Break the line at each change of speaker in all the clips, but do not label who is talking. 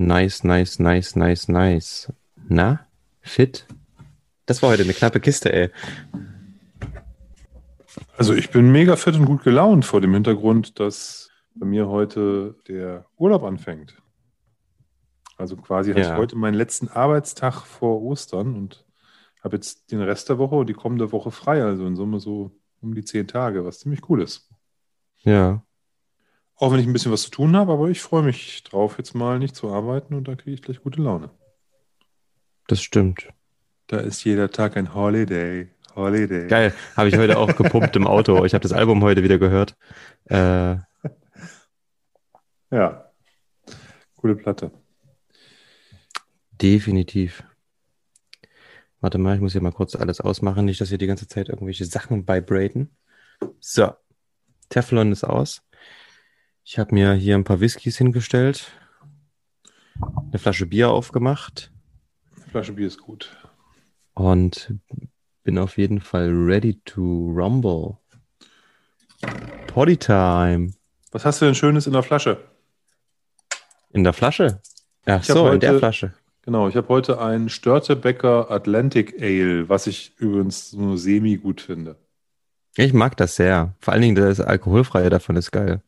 Nice, nice, nice, nice, nice. Na? Fit? Das war heute eine knappe Kiste, ey.
Also ich bin mega fit und gut gelaunt vor dem Hintergrund, dass bei mir heute der Urlaub anfängt. Also quasi
Ja.
ich heute meinen letzten Arbeitstag vor Ostern und habe jetzt den Rest der Woche und die kommende Woche frei. Also in Summe so um die zehn Tage, was ziemlich cool ist.
Ja.
Auch wenn ich ein bisschen was zu tun habe, aber ich freue mich drauf, jetzt mal nicht zu arbeiten und da kriege ich gleich gute Laune.
Das stimmt.
Da ist jeder Tag ein Holiday. Holiday.
Geil. Habe ich heute auch gepumpt im Auto. Ich habe das Album heute wieder gehört. Äh,
Ja. Coole Platte.
definitiv. Warte mal, ich muss hier mal kurz alles ausmachen. Nicht, dass hier die ganze Zeit irgendwelche Sachen vibraten. So. Teflon ist aus. Ich habe mir hier ein paar Whiskys hingestellt. Eine Flasche Bier aufgemacht.
Die Flasche Bier ist gut.
Und bin auf jeden Fall ready to rumble. Potty time.
Was hast du denn Schönes in der Flasche?
In der Flasche? Ach
Ich
so, in der
heute-
Flasche.
Genau, ich habe heute ein Störtebecker Atlantic Ale, was ich übrigens nur semi gut finde.
Ich mag das sehr. Vor allen Dingen das Alkoholfreie davon ist geil.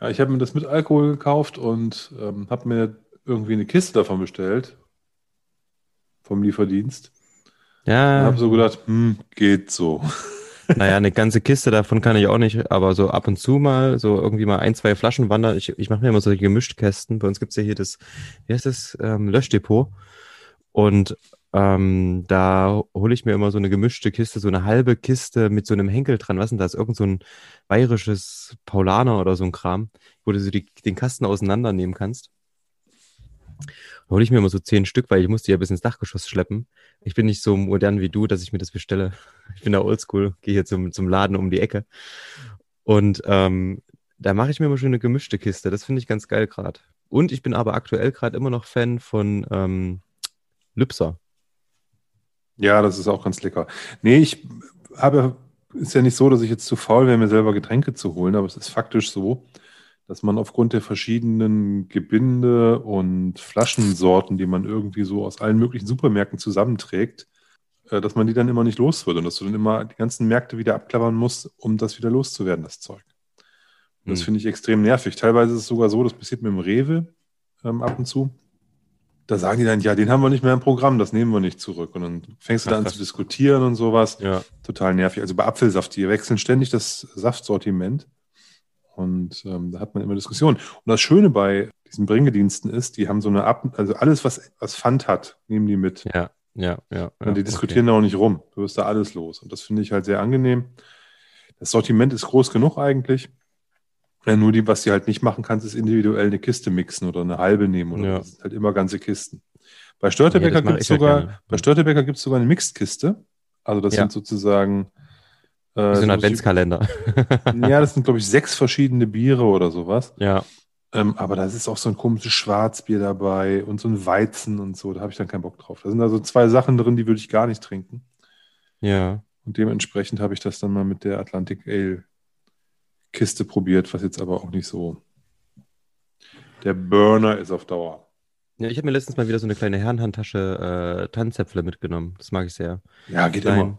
Ja, ich habe mir das mit Alkohol gekauft und ähm, habe mir irgendwie eine Kiste davon bestellt. Vom Lieferdienst. Und
Ja,
habe so gedacht, hm, geht so.
naja, eine ganze Kiste davon kann ich auch nicht, aber so ab und zu mal, so irgendwie mal ein, zwei Flaschen wandern. Ich, ich mache mir immer solche Gemischtkästen. Bei uns gibt's ja hier das, wie heißt das, ähm, Löschdepot. Und ähm, da hole ich mir immer so eine gemischte Kiste, so eine halbe Kiste mit so einem Henkel dran. Was ist denn das? Irgend so ein bayerisches Paulaner oder so ein Kram, wo du so die, den Kasten auseinandernehmen kannst. Da hole ich mir immer so zehn Stück, weil ich muss die ja bis ins Dachgeschoss schleppen. Ich bin nicht so modern wie du, dass ich mir das bestelle. Ich bin da oldschool, gehe hier zum, zum Laden um die Ecke. Und ähm, da mache ich mir immer schon eine gemischte Kiste. Das finde ich ganz geil gerade. Und ich bin aber aktuell gerade immer noch Fan von ähm, Lübser.
Ja, das ist auch ganz lecker. Nee, ich habe, ist ja nicht so, dass ich jetzt zu faul wäre, mir selber Getränke zu holen, aber es ist faktisch so, dass man aufgrund der verschiedenen Gebinde und Flaschensorten, die man irgendwie so aus allen möglichen Supermärkten zusammenträgt, äh, dass man die dann immer nicht los wird und dass du dann immer die ganzen Märkte wieder abklappern musst, um das wieder loszuwerden, das Zeug. Und das
Hm.
finde ich extrem nervig. Teilweise ist es sogar so, das passiert mir im Rewe ähm, ab und zu. Da sagen die dann, ja, den haben wir nicht mehr im Programm, das nehmen wir nicht zurück. Und dann fängst du da an zu diskutieren und sowas.
Ja.
Total nervig. Also bei Apfelsaft, die wechseln ständig das Saftsortiment. Und ähm, da hat man immer Diskussionen. Und das Schöne bei diesen Bringediensten ist, die haben so eine Ab also alles, was, was Pfand hat, nehmen die mit.
Ja, ja, ja.
Und die diskutieren da auch nicht rum. Du wirst da alles los. Und das finde ich halt sehr angenehm. Das Sortiment ist groß genug eigentlich. Ja, nur die, was du halt nicht machen kannst, ist individuell eine Kiste mixen oder eine halbe nehmen. Oder
Ja.
Das sind halt immer ganze Kisten. Bei Störtebecker
mach
gibt es
ja
sogar, bei Störtebecker gibt es sogar eine Mixed-Kiste. Also das
Ja.
sind sozusagen äh,
so ein Adventskalender.
ja, das sind, glaube ich, sechs verschiedene Biere oder sowas.
ja.
Ähm, aber da ist auch so ein komisches Schwarzbier dabei und so ein Weizen und so. Da habe ich dann keinen Bock drauf. Da sind also zwei Sachen drin, die würde ich gar nicht trinken.
Ja.
Und dementsprechend habe ich das dann mal mit der Atlantic Ale Kiste probiert, was jetzt aber auch nicht so der Burner ist auf Dauer.
Ja, ich habe mir letztens mal wieder so eine kleine Herrenhandtasche äh, Tannenzäpfle mitgenommen. Das mag ich sehr.
Ja, geht
Klein.
immer.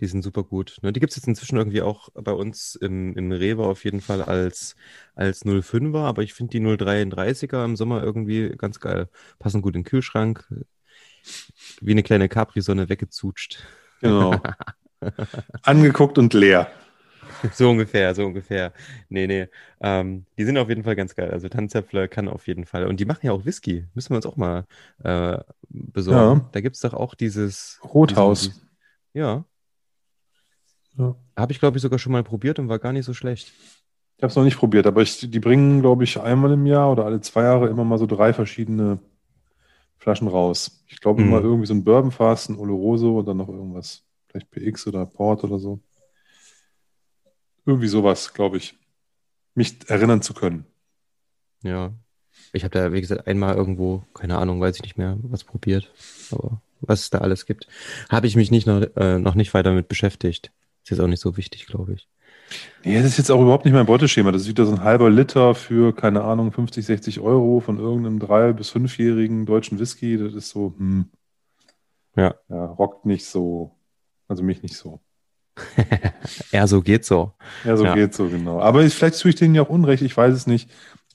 Die sind super gut. Ne? Die gibt es jetzt inzwischen irgendwie auch bei uns im, im Rewe auf jeden Fall als, als 05er, aber ich finde die 033er im Sommer irgendwie ganz geil. Passen gut in den Kühlschrank. Wie eine kleine Capri-Sonne weggezutscht.
Genau. Angeguckt und leer.
So ungefähr, so ungefähr. Nee, nee. Ähm, die sind auf jeden Fall ganz geil. Also Tannenzäpfle kann auf jeden Fall. Und die machen ja auch Whisky. Müssen wir uns auch mal äh, besorgen.
Ja.
Da gibt es doch auch dieses.
Rothaus.
diesen- Ja.
Ja.
Habe ich, glaube ich, sogar schon mal probiert und war gar nicht so schlecht.
Ich habe es noch nicht probiert, aber ich, die bringen, glaube ich, einmal im Jahr oder alle zwei Jahre immer mal so drei verschiedene Flaschen raus. Ich glaube
Mhm.
immer irgendwie so ein Bourbonfass, ein Oloroso und dann noch irgendwas. Vielleicht PX oder Port oder so. Irgendwie sowas, glaube ich. Mich erinnern zu können.
Ja. Ich habe da, wie gesagt, einmal irgendwo, keine Ahnung, weiß ich nicht mehr, was probiert. Aber was es da alles gibt, habe ich mich nicht noch, äh, noch nicht weiter mit beschäftigt. Ist jetzt auch nicht so wichtig, glaube ich.
Nee, das ist jetzt auch überhaupt nicht mein Beuteschema. Das ist wieder so ein halber Liter für, keine Ahnung, 50, 60 Euro von irgendeinem drei- bis fünfjährigen deutschen Whisky. Das ist so, hm.
Ja.
ja. Rockt nicht so. Also mich nicht so.
ja, so geht so.
Ja, so ja. geht so, genau. Aber vielleicht tue ich denen ja auch Unrecht, ich weiß es nicht.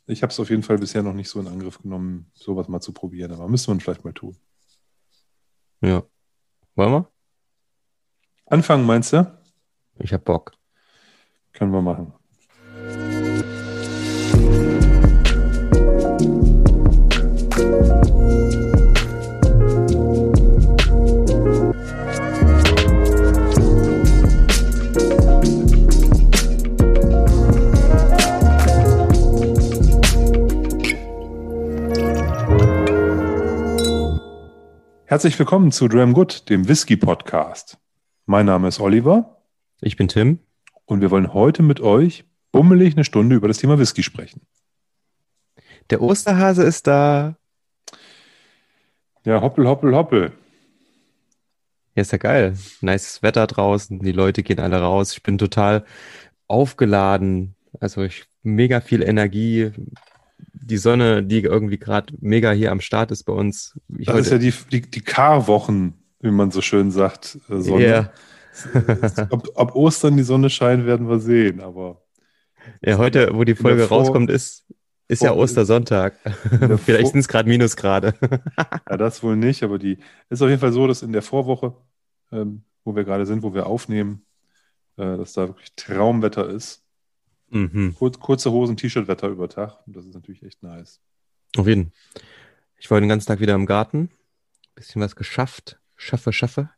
Ich habe es auf jeden Fall bisher noch nicht so in Angriff genommen, sowas mal zu probieren. Aber müsste man vielleicht mal tun.
Ja. Wollen wir?
Anfangen, meinst du?
Ich hab Bock.
Können wir machen. Herzlich willkommen zu Dram Good, dem Whisky Podcast. Mein Name ist Oliver.
Ich bin Tim.
Und wir wollen heute mit euch bummelig eine Stunde über das Thema Whisky sprechen.
Der Osterhase ist da.
Ja, hoppel, hoppel, hoppel.
Ja, ist ja geil. Nices Wetter draußen, die Leute gehen alle raus. Ich bin total aufgeladen. Also ich mega viel Energie, die Sonne, die irgendwie gerade mega hier am Start ist bei uns.
Ich das ist ja die, die, die Karwochen, wie man so schön sagt,
äh, Sonne. Yeah.
ob, ob, Ostern die Sonne scheint, werden wir sehen, aber.
Ja, heute, wo die Folge rauskommt, ist, ist ja Ostersonntag. Vielleicht sind es gerade Minusgrade.
ja, das wohl nicht, aber die ist auf jeden Fall so, dass in der Vorwoche, ähm, wo wir gerade sind, wo wir aufnehmen, äh, dass da wirklich Traumwetter ist. Mhm. Kur kurze Hosen, T-Shirt-Wetter über Tag. Das ist natürlich echt nice.
Auf jeden. Ich war den ganzen Tag wieder im Garten. Bisschen was geschafft. Schaffe, schaffe.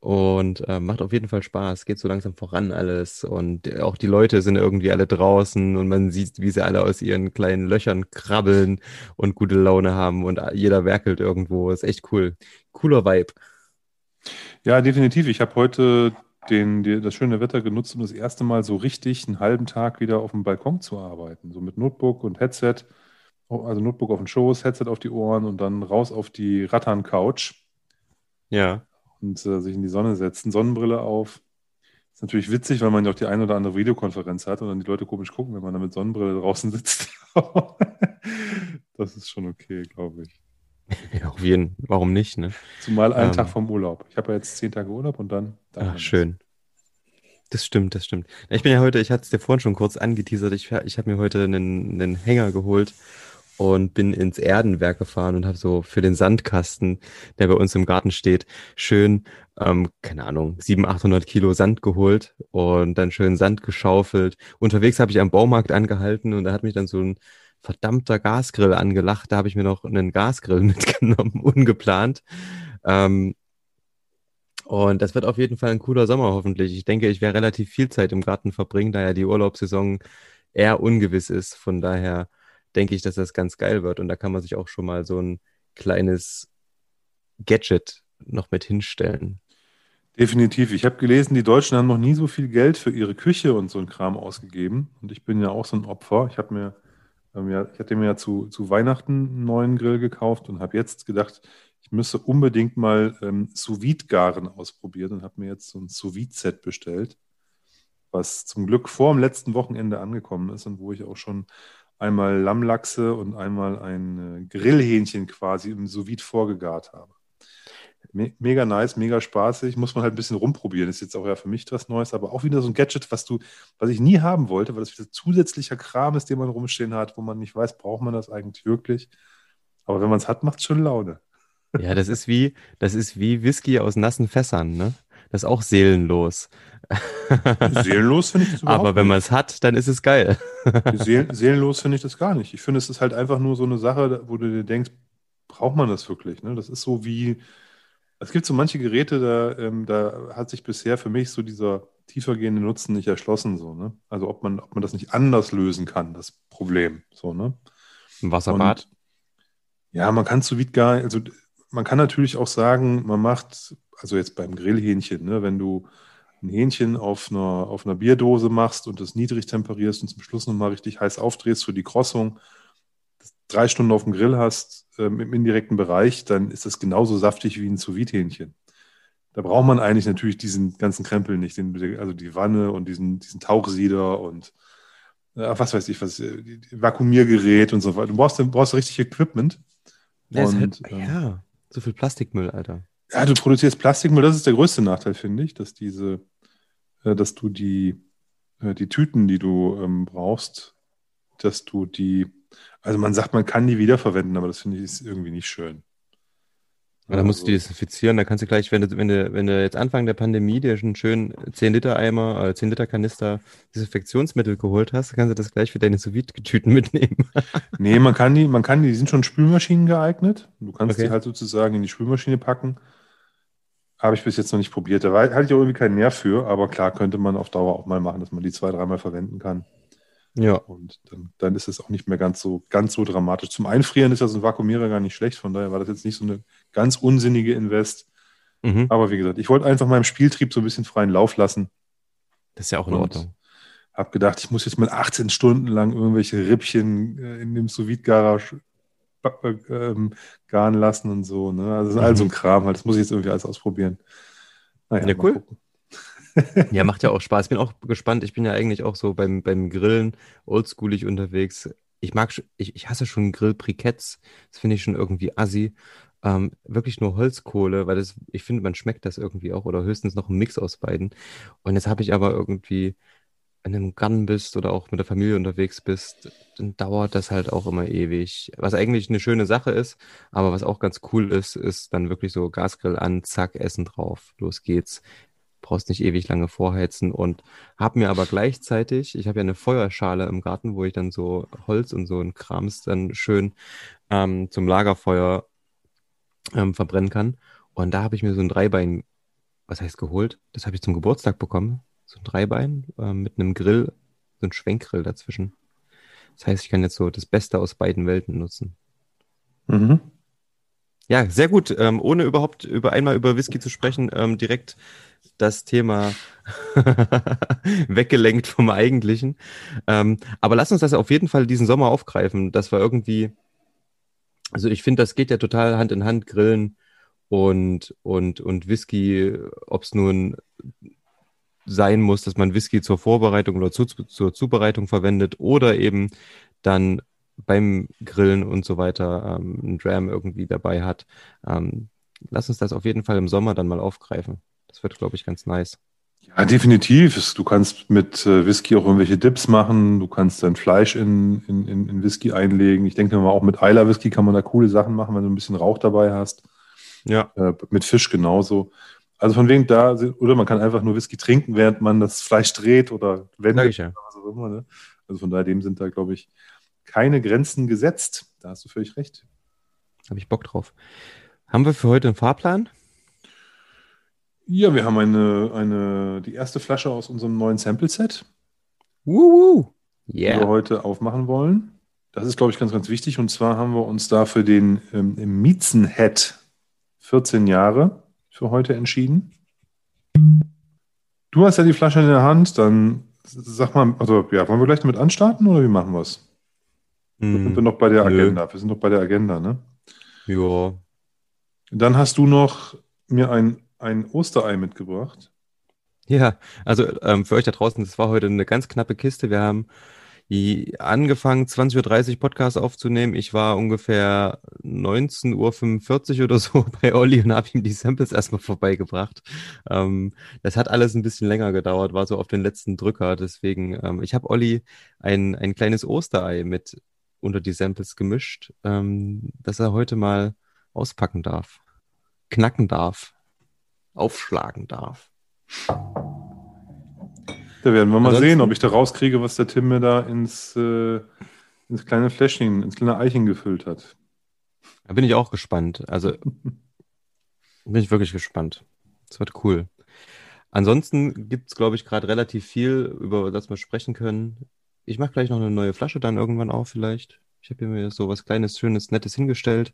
Und äh, macht auf jeden Fall Spaß. Geht so langsam voran alles. Und auch die Leute sind irgendwie alle draußen und man sieht, wie sie alle aus ihren kleinen Löchern krabbeln und gute Laune haben und jeder werkelt irgendwo. Ist echt cool. Cooler Vibe.
Ja, definitiv. Ich habe heute den, die, das schöne Wetter genutzt, um das erste Mal so richtig einen halben Tag wieder auf dem Balkon zu arbeiten. So mit Notebook und Headset. Also Notebook auf den Schoß, Headset auf die Ohren und dann raus auf die Rattern-Couch.
Ja.
Und äh, sich in die Sonne setzen, Sonnenbrille auf. Ist natürlich witzig, weil man ja auch die eine oder andere Videokonferenz hat und dann die Leute komisch gucken, wenn man da mit Sonnenbrille draußen sitzt. das ist schon okay, glaube ich.
Ja, auf jeden Warum nicht, ne?
Zumal einen ähm, Tag vom Urlaub. Ich habe ja jetzt zehn Tage Urlaub und dann.
Ach, schön. Das stimmt, das stimmt. Ich bin ja heute, ich hatte es dir vorhin schon kurz angeteasert, ich, ich habe mir heute einen, einen Hänger geholt und bin ins Erdenwerk gefahren und habe so für den Sandkasten, der bei uns im Garten steht, schön, ähm, keine Ahnung, 700, 800 Kilo Sand geholt und dann schön Sand geschaufelt. Unterwegs habe ich am Baumarkt angehalten und da hat mich dann so ein verdammter Gasgrill angelacht. Da habe ich mir noch einen Gasgrill mitgenommen, ungeplant. Ähm, und das wird auf jeden Fall ein cooler Sommer hoffentlich. Ich denke, ich werde relativ viel Zeit im Garten verbringen, da ja die Urlaubssaison eher ungewiss ist. Von daher denke ich, dass das ganz geil wird. Und da kann man sich auch schon mal so ein kleines Gadget noch mit hinstellen.
Definitiv. Ich habe gelesen, die Deutschen haben noch nie so viel Geld für ihre Küche und so ein Kram ausgegeben. Und ich bin ja auch so ein Opfer. Ich habe mir ähm, ja, ich hatte mir ja zu, zu Weihnachten einen neuen Grill gekauft und habe jetzt gedacht, ich müsste unbedingt mal ähm, sous garen ausprobieren und habe mir jetzt so ein sous set bestellt, was zum Glück vor dem letzten Wochenende angekommen ist und wo ich auch schon einmal Lammlachse und einmal ein äh, Grillhähnchen quasi im sous vorgegart habe. Me mega nice, mega spaßig. Muss man halt ein bisschen rumprobieren. Ist jetzt auch ja für mich was Neues, aber auch wieder so ein Gadget, was du, was ich nie haben wollte, weil das wieder zusätzlicher Kram ist, den man rumstehen hat, wo man nicht weiß, braucht man das eigentlich wirklich. Aber wenn man es hat, macht es schon Laune.
Ja, das ist wie, das ist wie Whisky aus nassen Fässern, ne? Das ist auch seelenlos.
Seelenlos finde ich das
überhaupt Aber wenn man es hat, dann ist es geil.
Seelen, seelenlos finde ich das gar nicht. Ich finde, es ist halt einfach nur so eine Sache, wo du dir denkst, braucht man das wirklich? Ne? Das ist so wie, es gibt so manche Geräte, da, ähm, da hat sich bisher für mich so dieser tiefergehende Nutzen nicht erschlossen. So, ne? Also ob man, ob man das nicht anders lösen kann, das Problem. So, ne?
Ein Wasserbad? Und,
ja, man kann zu gar, also man kann natürlich auch sagen, man macht, also jetzt beim Grillhähnchen, ne, wenn du ein Hähnchen auf einer, auf einer Bierdose machst und das niedrig temperierst und zum Schluss nochmal richtig heiß aufdrehst für die Krossung, drei Stunden auf dem Grill hast, ähm, im indirekten Bereich, dann ist das genauso saftig wie ein sous hähnchen Da braucht man eigentlich natürlich diesen ganzen Krempel nicht, den, also die Wanne und diesen, diesen Tauchsieder und äh, was weiß ich, was, äh, Vakuumiergerät und so weiter. Du brauchst, du brauchst richtig Equipment. Und,
halt, ja, so viel Plastikmüll, Alter.
Ja, du produzierst Plastikmüll, das ist der größte Nachteil, finde ich, dass diese, äh, dass du die, äh, die Tüten, die du ähm, brauchst, dass du die, also man sagt, man kann die wiederverwenden, aber das finde ich ist irgendwie nicht schön.
Ja, da musst du die
Also,
desinfizieren, da kannst du gleich, wenn du, wenn du, wenn du jetzt Anfang der Pandemie dir schon schön 10 Liter Eimer, äh, 10 Liter Kanister Desinfektionsmittel geholt hast, kannst du das gleich für deine sous tüten mitnehmen.
Nee, man kann die, man kann die, die sind schon Spülmaschinen geeignet. Du kannst
Okay.
die halt sozusagen in die Spülmaschine packen. Habe ich bis jetzt noch nicht probiert. Da war- hatte ich auch irgendwie keinen Nerv für, aber klar könnte man auf Dauer auch mal machen, dass man die zwei, dreimal verwenden kann.
Ja.
Und dann, dann ist es auch nicht mehr ganz so, ganz so dramatisch. Zum Einfrieren ist ja so ein Vakuumierer gar nicht schlecht, von daher war das jetzt nicht so eine ganz unsinnige Invest.
Mhm.
Aber wie gesagt, ich wollte einfach meinem Spieltrieb so ein bisschen freien Lauf lassen.
Das ist ja auch in Ordnung.
Hab gedacht, ich muss jetzt mal 18 Stunden lang irgendwelche Rippchen äh, in dem sous garage ähm, garen lassen und so. Ne? Also all so ein Kram halt. Das muss ich jetzt irgendwie alles ausprobieren. Naja,
Ja, cool.
gucken.
Ja, macht ja auch Spaß. Ich bin auch gespannt. Ich bin ja eigentlich auch so beim, beim Grillen oldschoolig unterwegs. Ich mag, ich, ich hasse schon Grillbriketts. Das finde ich schon irgendwie assi. Ähm, wirklich nur Holzkohle, weil das, ich finde, man schmeckt das irgendwie auch oder höchstens noch ein Mix aus beiden. Und jetzt habe ich aber irgendwie, wenn du im Garten bist oder auch mit der Familie unterwegs bist, dann dauert das halt auch immer ewig. Was eigentlich eine schöne Sache ist, aber was auch ganz cool ist, ist dann wirklich so Gasgrill an, zack, Essen drauf, los geht's brauchst nicht ewig lange vorheizen und habe mir aber gleichzeitig, ich habe ja eine Feuerschale im Garten, wo ich dann so Holz und so ein Krams dann schön ähm, zum Lagerfeuer ähm, verbrennen kann. Und da habe ich mir so ein Dreibein, was heißt geholt? Das habe ich zum Geburtstag bekommen. So ein Dreibein ähm, mit einem Grill, so ein Schwenkgrill dazwischen. Das heißt, ich kann jetzt so das Beste aus beiden Welten nutzen.
Mhm.
Ja, sehr gut. Ähm, ohne überhaupt über einmal über Whisky zu sprechen, ähm, direkt das Thema weggelenkt vom Eigentlichen. Ähm, aber lass uns das auf jeden Fall diesen Sommer aufgreifen. Das war irgendwie, also ich finde, das geht ja total Hand in Hand, Grillen und, und, und Whisky, ob es nun sein muss, dass man Whisky zur Vorbereitung oder zu, zur Zubereitung verwendet oder eben dann beim Grillen und so weiter ähm, einen Dram irgendwie dabei hat. Ähm, lass uns das auf jeden Fall im Sommer dann mal aufgreifen. Das wird, glaube ich, ganz nice.
Ja, definitiv. Du kannst mit äh, Whisky auch irgendwelche Dips machen. Du kannst dein Fleisch in, in, in, Whisky einlegen. Ich denke mal, auch mit Eiler Whisky kann man da coole Sachen machen, wenn du ein bisschen Rauch dabei hast.
Ja.
Äh, mit Fisch genauso. Also von wegen da, oder man kann einfach nur Whisky trinken, während man das Fleisch dreht oder wendet
ja.
oder was auch immer. Ne? Also von daher dem sind da, glaube ich, keine Grenzen gesetzt. Da hast du völlig recht.
Habe ich Bock drauf. Haben wir für heute einen Fahrplan?
Ja, wir haben eine, eine, die erste Flasche aus unserem neuen Sample-Set.
Wuhu!
die wir
Yeah.
heute aufmachen wollen. Das ist, glaube ich, ganz, ganz wichtig. Und zwar haben wir uns da für den ähm, Miezenhead 14 Jahre für heute entschieden. Du hast ja die Flasche in der Hand, dann sag mal, also ja, wollen wir gleich damit anstarten oder wie machen wir es? Sind wir
Hm,
noch bei der
nö.
Agenda? Wir sind noch bei der Agenda, ne?
ja.
Dann hast du noch mir ein, ein Osterei mitgebracht.
Ja, also ähm, für euch da draußen, das war heute eine ganz knappe Kiste. Wir haben angefangen, 20.30 Uhr Podcast aufzunehmen. Ich war ungefähr 19.45 Uhr oder so bei Olli und habe ihm die Samples erstmal vorbeigebracht. Ähm, das hat alles ein bisschen länger gedauert, war so auf den letzten Drücker. Deswegen, ähm, ich habe Olli ein, ein kleines Osterei mit unter die Samples gemischt, ähm, dass er heute mal auspacken darf, knacken darf, aufschlagen darf.
Da werden wir mal
Ansonsten-
sehen, ob ich da rauskriege, was der Tim mir da ins, äh, ins kleine Fläschchen, ins kleine Eichen gefüllt hat.
Da bin ich auch gespannt. Also bin ich wirklich gespannt. Das wird cool. Ansonsten gibt es, glaube ich, gerade relativ viel, über das wir sprechen können. Ich mache gleich noch eine neue Flasche dann irgendwann auf vielleicht. Ich habe mir so was Kleines, Schönes, Nettes hingestellt,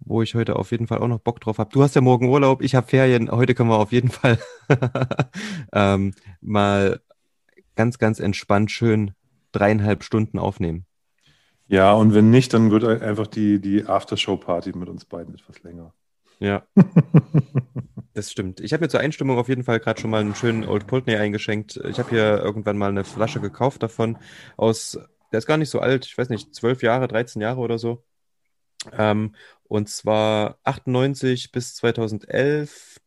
wo ich heute auf jeden Fall auch noch Bock drauf habe. Du hast ja morgen Urlaub, ich habe Ferien. Heute können wir auf jeden Fall ähm, mal ganz, ganz entspannt schön dreieinhalb Stunden aufnehmen.
Ja, und wenn nicht, dann wird einfach die, die Aftershow-Party mit uns beiden etwas länger.
Ja. das stimmt. Ich habe mir zur Einstimmung auf jeden Fall gerade schon mal einen schönen Old Pulteney eingeschenkt. Ich habe hier irgendwann mal eine Flasche gekauft davon aus, der ist gar nicht so alt, ich weiß nicht, zwölf Jahre, 13 Jahre oder so. Ähm, und zwar 98 bis 2011,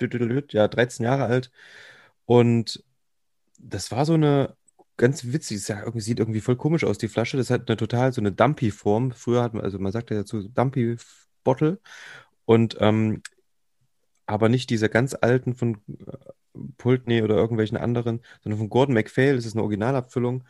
ja, 13 Jahre alt. Und das war so eine ganz witzig, sieht irgendwie voll komisch aus, die Flasche. Das hat eine total so eine Dumpy-Form. Früher hat man, also man sagt ja dazu Dumpy-Bottle. Und ähm, aber nicht diese ganz alten von äh, Pulteney oder irgendwelchen anderen, sondern von Gordon MacPhail. Das ist eine Originalabfüllung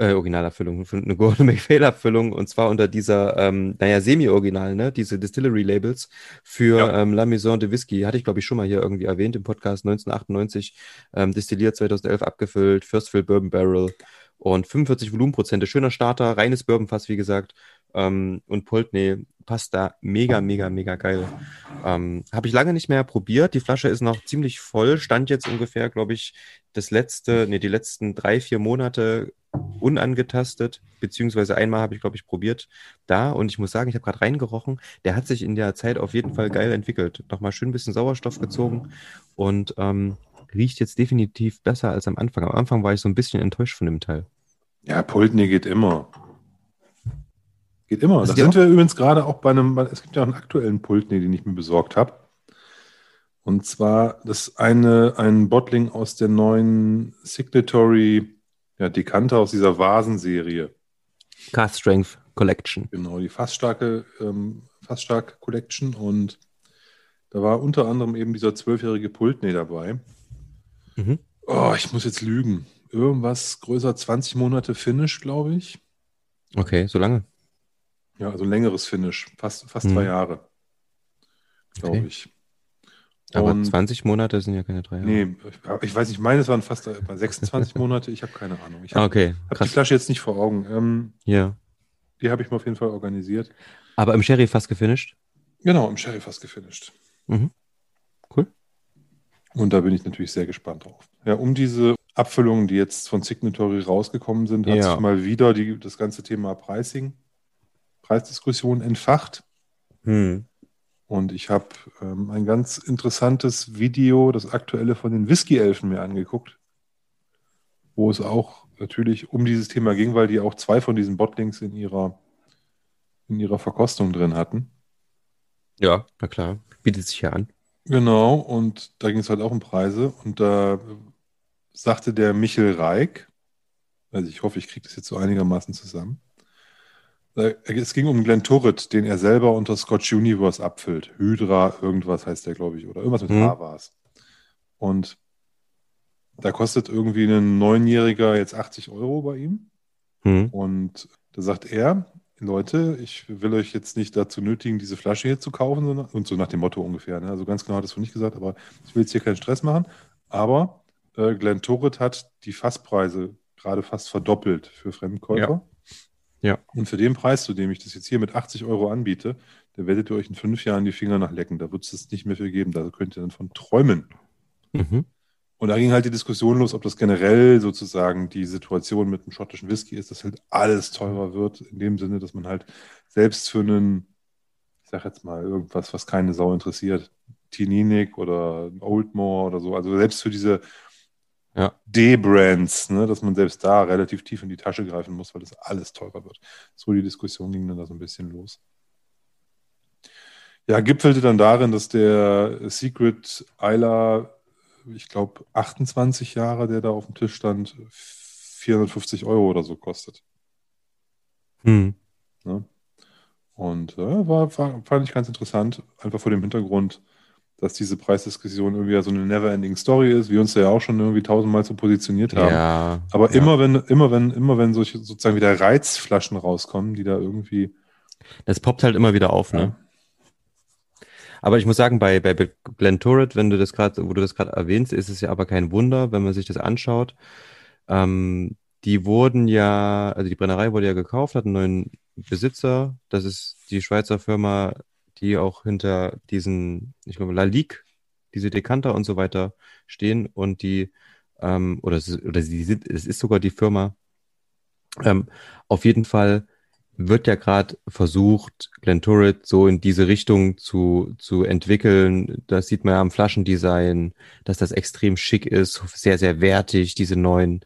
äh, Originalabfüllung, eine Gordon MacPhail-Abfüllung und zwar unter dieser, ähm, naja, semi-original, ne, diese Distillery-Labels für ja. ähm, La Maison de Whisky, hatte ich glaube ich schon mal hier irgendwie erwähnt im Podcast, 1998 ähm, destilliert, 2011 abgefüllt, First Fill Bourbon Barrel und 45 Volumenprozente, schöner Starter, reines Bourbonfass, wie gesagt, ähm, und Pulteney passt da mega, mega, mega geil. Ähm, Habe ich lange nicht mehr probiert. Die Flasche ist noch ziemlich voll. Stand jetzt ungefähr, glaube ich, das letzte, nee, die letzten drei, vier Monate unangetastet, beziehungsweise einmal habe ich, glaube ich, probiert da und ich muss sagen, ich habe gerade reingerochen, der hat sich in der Zeit auf jeden Fall geil entwickelt. Nochmal schön ein bisschen Sauerstoff gezogen und ähm, riecht jetzt definitiv besser als am Anfang. Am Anfang war ich so ein bisschen enttäuscht von dem Teil.
Ja, Pultney geht immer. Geht immer. Da sind wir übrigens gerade auch bei einem, es gibt ja auch einen aktuellen Pultney, den ich mir besorgt habe. Und zwar das eine, ein Bottling aus der neuen Signatory ja, Dekanter aus dieser Vasenserie.
Cast Strength Collection.
Genau, die fassstarke, ähm, fassstark Collection. Und da war unter anderem eben dieser zwölfjährige Pultney dabei. Mhm. Oh, ich muss jetzt lügen. Irgendwas größer 20 Monate Finish, glaube ich.
Okay, so lange.
Ja, also längeres Finish. Fast, fast mhm. drei Jahre. Glaube okay. ich.
Aber und, 20 Monate sind ja keine drei Jahre.
Nee, ich weiß nicht, meine waren fast 26 Monate, ich habe keine Ahnung. Ich
habe okay,
hab die Flasche jetzt nicht vor Augen. Ähm,
ja.
Die habe ich mir auf jeden Fall organisiert.
Aber im Sherry fast gefinisht?
Genau, im Sherry fast gefinisht.
Mhm. Cool.
Und da bin ich natürlich sehr gespannt drauf. Ja, um diese Abfüllungen, die jetzt von Signatory rausgekommen sind, hat ja. sich mal wieder die, das ganze Thema Pricing, Preisdiskussion entfacht. Hm. Und ich habe ähm, ein ganz interessantes Video, das aktuelle von den Whisky-Elfen mir angeguckt, wo es auch natürlich um dieses Thema ging, weil die auch zwei von diesen Botlings in ihrer, in ihrer Verkostung drin hatten.
Ja, na klar, bietet sich ja an.
Genau, und da ging es halt auch um Preise. Und da sagte der Michel Reik, also ich hoffe, ich kriege das jetzt so einigermaßen zusammen, es ging um Glenn Turret, den er selber unter Scotch Universe abfüllt. Hydra, irgendwas heißt der, glaube ich, oder irgendwas mit mhm. H war es. Und da kostet irgendwie ein Neunjähriger jetzt 80 Euro bei ihm. Mhm. Und da sagt er, Leute, ich will euch jetzt nicht dazu nötigen, diese Flasche hier zu kaufen, sondern, und so nach dem Motto ungefähr. Ne? Also ganz genau hat es wohl nicht gesagt, aber ich will jetzt hier keinen Stress machen. Aber äh, Glenn Turret hat die Fasspreise gerade fast verdoppelt für Fremdkäufer. Ja. Ja. Und für den Preis, zu dem ich das jetzt hier mit 80 Euro anbiete, da werdet ihr euch in fünf Jahren die Finger nachlecken. Da wird es das nicht mehr für geben. Da könnt ihr dann von träumen. Mhm. Und da ging halt die Diskussion los, ob das generell sozusagen die Situation mit dem schottischen Whisky ist, dass halt alles teurer wird, in dem Sinne, dass man halt selbst für einen, ich sag jetzt mal, irgendwas, was keine Sau interessiert, Tininik oder Oldmore oder so, also selbst für diese ja. D-Brands, ne, dass man selbst da relativ tief in die Tasche greifen muss, weil das alles teurer wird. So die Diskussion ging dann da so ein bisschen los. Ja, gipfelte dann darin, dass der Secret Isla, ich glaube 28 Jahre, der da auf dem Tisch stand, 450 Euro oder so kostet. Hm. Ne? Und äh, war, fand ich ganz interessant, einfach vor dem Hintergrund, dass diese Preisdiskussion irgendwie ja so eine never-ending Story ist, wie uns ja auch schon irgendwie tausendmal so positioniert haben. Ja, Aber ja. immer wenn, immer wenn, immer wenn solche sozusagen wieder Reizflaschen rauskommen, die da irgendwie.
Das poppt halt immer wieder auf, ne? ja. ne? Aber ich muss sagen, bei, bei Glen Turret, wenn du das gerade, wo du das gerade erwähnst, ist es ja aber kein Wunder, wenn man sich das anschaut. Ähm, die wurden ja, also die Brennerei wurde ja gekauft, hat einen neuen Besitzer. Das ist die Schweizer Firma die auch hinter diesen, ich glaube, La Ligue, diese Dekanter und so weiter stehen und die, ähm, oder, oder sie sind, es ist sogar die Firma, ähm, auf jeden Fall wird ja gerade versucht, Glenturret so in diese Richtung zu, zu entwickeln. Das sieht man ja am Flaschendesign, dass das extrem schick ist, sehr, sehr wertig, diese neuen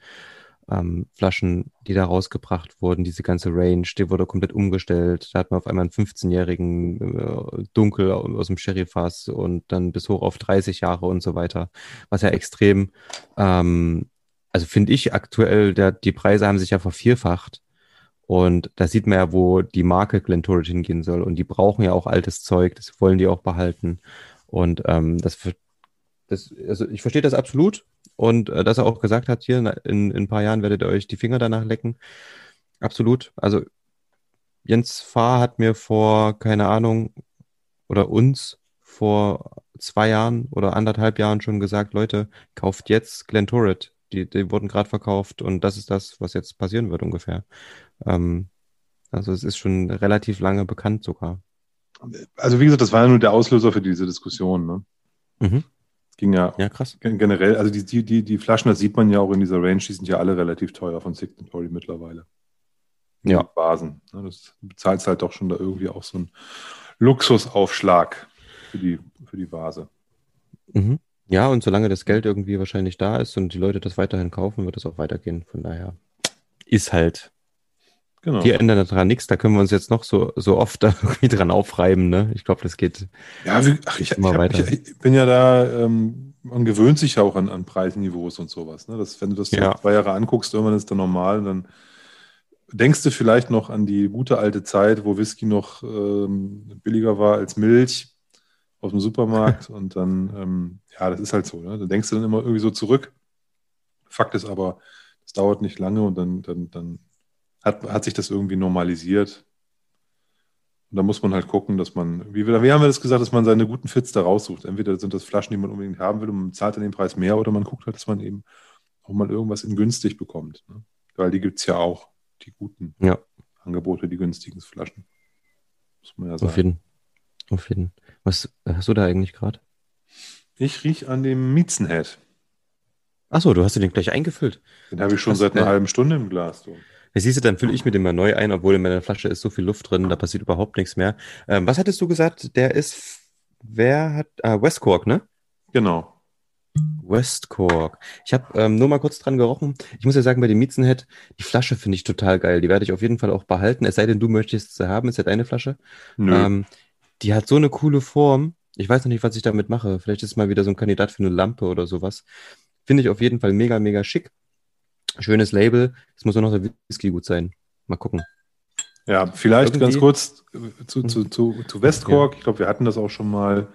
ähm, Flaschen, die da rausgebracht wurden, diese ganze Range, die wurde komplett umgestellt. Da hat man auf einmal einen 15-jährigen äh, Dunkel aus dem Sherryfass und dann bis hoch auf 30 Jahre und so weiter, was ja extrem, ähm, also finde ich aktuell, der, die Preise haben sich ja vervierfacht. Und da sieht man ja, wo die Marke Glentorrid hingehen soll. Und die brauchen ja auch altes Zeug, das wollen die auch behalten. Und ähm, das, das, also ich verstehe das absolut. Und äh, dass er auch gesagt hat, hier in, in ein paar Jahren werdet ihr euch die Finger danach lecken. Absolut. Also Jens Fahr hat mir vor, keine Ahnung, oder uns vor zwei Jahren oder anderthalb Jahren schon gesagt, Leute, kauft jetzt Glentorrid. Die, die wurden gerade verkauft und das ist das, was jetzt passieren wird ungefähr. Ähm, also es ist schon relativ lange bekannt sogar.
Also wie gesagt, das war ja nur der Auslöser für diese Diskussion. Ne? Mhm. Ging ja,
ja krass.
generell, also die, die, die, die Flaschen, das sieht man ja auch in dieser Range, die sind ja alle relativ teuer von Signatory mittlerweile.
Ja. Die
Basen. Ne? Das bezahlt halt doch schon da irgendwie auch so einen Luxusaufschlag für die, für die Vase.
Mhm. Ja, und solange das Geld irgendwie wahrscheinlich da ist und die Leute das weiterhin kaufen, wird es auch weitergehen. Von daher ist halt Genau. Die ändern daran nichts, da können wir uns jetzt noch so, so oft da irgendwie dran aufreiben. Ne? Ich glaube, das geht
ja, wie, ach, ich, immer ich, weiter. Ich, ich, bin ja da, ähm, man gewöhnt sich ja auch an, an Preisniveaus und sowas. Ne? Das, wenn du das ja. zwei Jahre anguckst, irgendwann ist das normal, dann denkst du vielleicht noch an die gute alte Zeit, wo Whisky noch ähm, billiger war als Milch aus dem Supermarkt und dann, ähm, ja, das ist halt so. Ne? Da denkst du dann immer irgendwie so zurück. Fakt ist aber, das dauert nicht lange und dann, dann, dann hat, hat sich das irgendwie normalisiert. Und da muss man halt gucken, dass man, wie, wie haben wir das gesagt, dass man seine guten Fits da raussucht. Entweder sind das Flaschen, die man unbedingt haben will und man zahlt dann den Preis mehr oder man guckt halt, dass man eben auch mal irgendwas in günstig bekommt. Ne? Weil die gibt es ja auch, die guten
ja.
Angebote, die günstigen Flaschen.
Muss man ja sagen. Auf jeden. Auf jeden. Was hast du da eigentlich gerade?
Ich rieche an dem Miezenhead.
Achso, du hast den gleich eingefüllt.
Den habe ich schon Was, seit einer äh, halben Stunde im Glas. Du.
Siehst du, dann fülle ich mir den mal neu ein, obwohl in meiner Flasche ist so viel Luft drin, da passiert überhaupt nichts mehr. Ähm, was hattest du gesagt? Der ist, wer hat, ah, West Cork, ne?
Genau.
West Cork. Ich habe ähm, nur mal kurz dran gerochen. Ich muss ja sagen, bei dem Miezenhead, die Flasche finde ich total geil. Die werde ich auf jeden Fall auch behalten. Es sei denn, du möchtest sie haben. Ist ja deine Flasche.
Nö. Ähm,
die hat so eine coole Form. Ich weiß noch nicht, was ich damit mache. Vielleicht ist es mal wieder so ein Kandidat für eine Lampe oder sowas. Finde ich auf jeden Fall mega, mega schick. Schönes Label. Es muss nur noch der Whisky gut sein. Mal gucken.
Ja, vielleicht Irgendwie? ganz kurz zu, zu, zu, zu Westcork. Ja. Ich glaube, wir hatten das auch schon mal.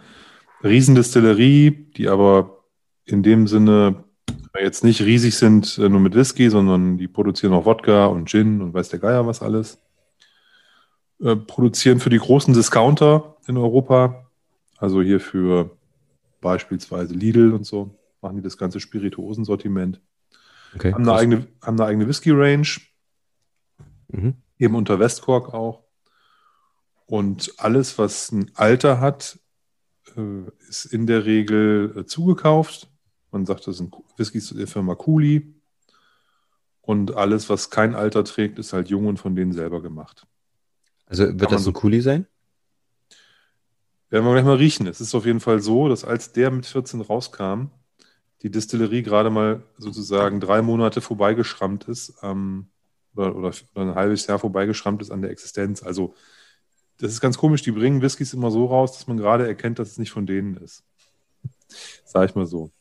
Riesendistillerie, die aber in dem Sinne jetzt nicht riesig sind, äh, nur mit Whisky, sondern die produzieren auch Wodka und Gin und weiß der Geier was alles. Äh, produzieren für die großen Discounter in Europa, also hier für beispielsweise Lidl und so, machen die das ganze Spirituosensortiment. Okay, haben, eine eigene, haben eine eigene Whisky-Range. Mhm. Eben unter Westcork auch. Und alles, was ein Alter hat, äh, ist in der Regel äh, zugekauft. Man sagt, das sind Whiskys der Firma Cooley. Und alles, was kein Alter trägt, ist halt jung und von denen selber gemacht.
Also wird Kann das ein Cooley sein?
Werden wir gleich mal riechen. Es ist auf jeden Fall so, dass als der mit 14 rauskam, die Distillerie gerade mal sozusagen drei Monate vorbeigeschrammt ist ähm, oder, oder, ein halbes Jahr vorbeigeschrammt ist an der Existenz. Also das ist ganz komisch, die bringen Whiskys immer so raus, dass man gerade erkennt, dass es nicht von denen ist. Sag ich mal so.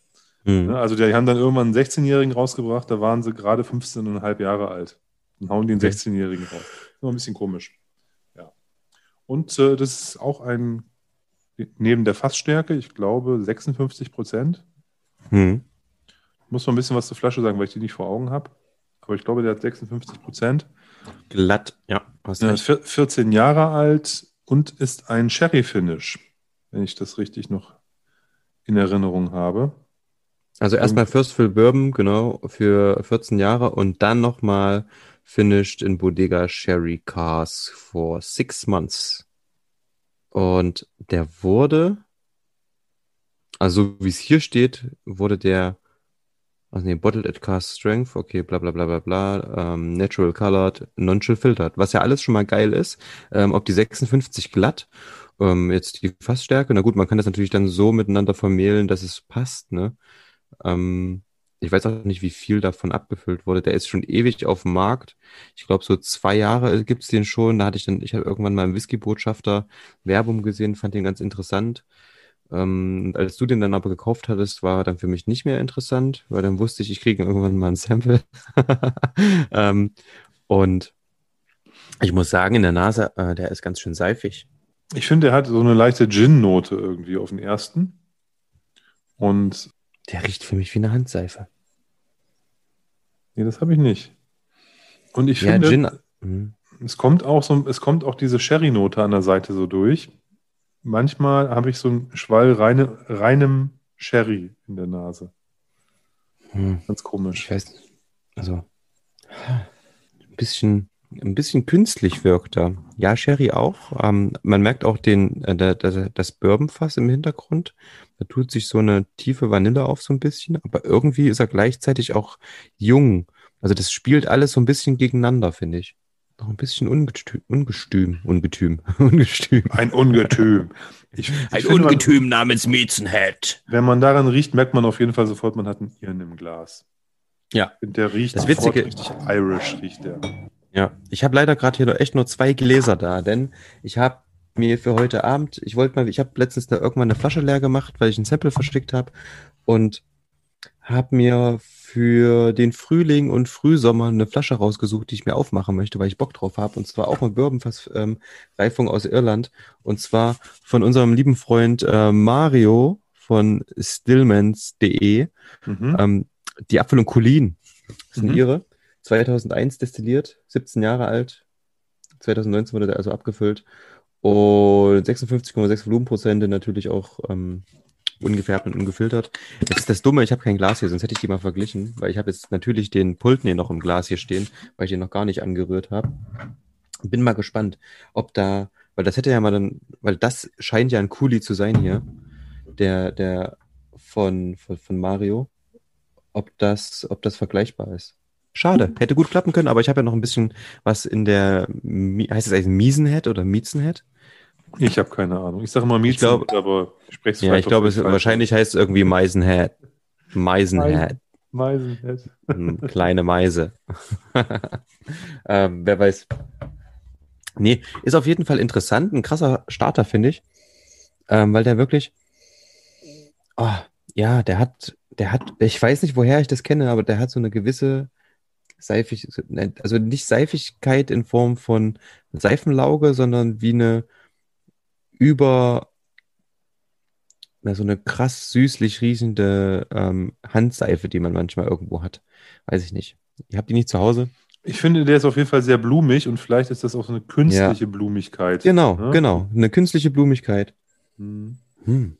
Mhm. Also die haben dann irgendwann einen 16-Jährigen rausgebracht, da waren sie gerade 15,5 Jahre alt. Und hauen den 16-Jährigen raus. Immer ein bisschen komisch. Ja. Und äh, das ist auch ein, neben der Fassstärke, ich glaube 56 Prozent, hm. Muss noch ein bisschen was zur Flasche sagen, weil ich die nicht vor Augen habe. Aber ich glaube, der hat 56 Prozent.
Glatt, ja.
Hast er ist 14 Jahre alt und ist ein Sherry-Finish, wenn ich das richtig noch in Erinnerung habe.
Also erstmal First Fill Bourbon, genau, für 14 Jahre und dann nochmal finished in Bodega Sherry Cars for six months. Und der wurde also wie es hier steht, wurde der Also nee, Bottled at Cast Strength, okay, bla bla bla bla bla, ähm, Natural Colored, Non-Chill Filtered, was ja alles schon mal geil ist. Ähm, ob die 56 glatt, ähm, jetzt die Fassstärke, na gut, man kann das natürlich dann so miteinander vermehlen, dass es passt, ne? Ähm, ich weiß auch nicht, wie viel davon abgefüllt wurde. Der ist schon ewig auf dem Markt. Ich glaube, so zwei Jahre gibt's den schon. Da hatte ich dann, ich habe irgendwann mal im Whisky-Botschafter Werbung gesehen, fand den ganz interessant. Ähm, als du den dann aber gekauft hattest, war er dann für mich nicht mehr interessant, weil dann wusste ich, ich kriege irgendwann mal ein Sample. ähm, und ich muss sagen, in der Nase, äh, der ist ganz schön seifig.
Ich finde, der hat so eine leichte Gin-Note irgendwie auf den ersten. Und.
Der riecht für mich wie eine Handseife.
Nee, das habe ich nicht. Und ich
Ja,
finde,
Gin. Mhm.
es kommt auch so, es kommt auch diese Sherry-Note an der Seite so durch. Manchmal habe ich so einen Schwall reine, reinem Sherry in der Nase.
Hm.
Ganz
Ich
komisch.
weiß, also ein bisschen, ein bisschen künstlich wirkt er. Ja, Sherry auch. Ähm, man merkt auch den, äh, der, das Bourbonfass im Hintergrund. Da tut sich so eine tiefe Vanille auf so ein bisschen, aber irgendwie ist er gleichzeitig auch jung. Also das spielt alles so ein bisschen gegeneinander, finde ich. Noch ein bisschen ungestüm, ungestüm, ungetüm, ungestüm.
Ein Ungetüm. Ich, ich
Ein
finde, man,
Ungetüm namens Miezenhead.
wenn man daran riecht, merkt man auf jeden Fall sofort, man hat einen Irren im Glas.
Ja.
Und der riecht
Das Witzige-
richtig Irish, riecht der.
Ja, ich habe leider gerade hier nur echt nur zwei Gläser da, denn ich habe mir für heute Abend, ich wollte mal, ich habe letztens da irgendwann eine Flasche leer gemacht, weil ich ein Sample verschickt habe und habe mir für den Frühling und Frühsommer eine Flasche rausgesucht, die ich mir aufmachen möchte, weil ich Bock drauf habe und zwar auch eine Bourbonfass ähm, aus Irland und zwar von unserem lieben Freund äh, Mario von stillmans.de
Mhm.
ähm, die Apfel und Colin sind
Mhm.
ihre. 2001 destilliert, 17 Jahre alt. 2019 wurde der also abgefüllt. Und 56,6 Volumenprozente natürlich auch ähm, ungefärbt und ungefiltert. Jetzt ist das Dumme, ich habe kein Glas hier, sonst hätte ich die mal verglichen, weil ich habe jetzt natürlich den Pulten hier noch im Glas hier stehen, weil ich den noch gar nicht angerührt habe. Bin mal gespannt, ob da, weil das hätte ja mal dann, weil das scheint ja ein Kuli zu sein hier, der, der von, von, von Mario, ob das, ob das vergleichbar ist. Schade, hätte gut klappen können, aber ich habe ja noch ein bisschen was in der, heißt es eigentlich Miesenhead oder Miezenhead?
Ich habe keine Ahnung. Ich sage mal Miezen,
glaub-
aber ich spreche es
Ja, ich glaube, es wahrscheinlich heißt es irgendwie Meisenhead. Meisenhead.
Meisenhead.
Kleine Meise. ähm, wer weiß. Nee, ist auf jeden Fall interessant. Ein krasser Starter, finde ich. Ähm, weil der wirklich. Oh, ja, der hat, der hat, ich weiß nicht, woher ich das kenne, aber der hat so eine gewisse Seifig, also nicht Seifigkeit in Form von Seifenlauge, sondern wie eine über na, so eine krass süßlich riechende ähm, Handseife, die man manchmal irgendwo hat. Weiß ich nicht. Ihr habt die nicht zu Hause?
Ich finde, der ist auf jeden Fall sehr blumig und vielleicht ist das auch so eine künstliche Blumigkeit.
Genau,
ne?
genau. Eine künstliche Blumigkeit.
Hm.
Hm.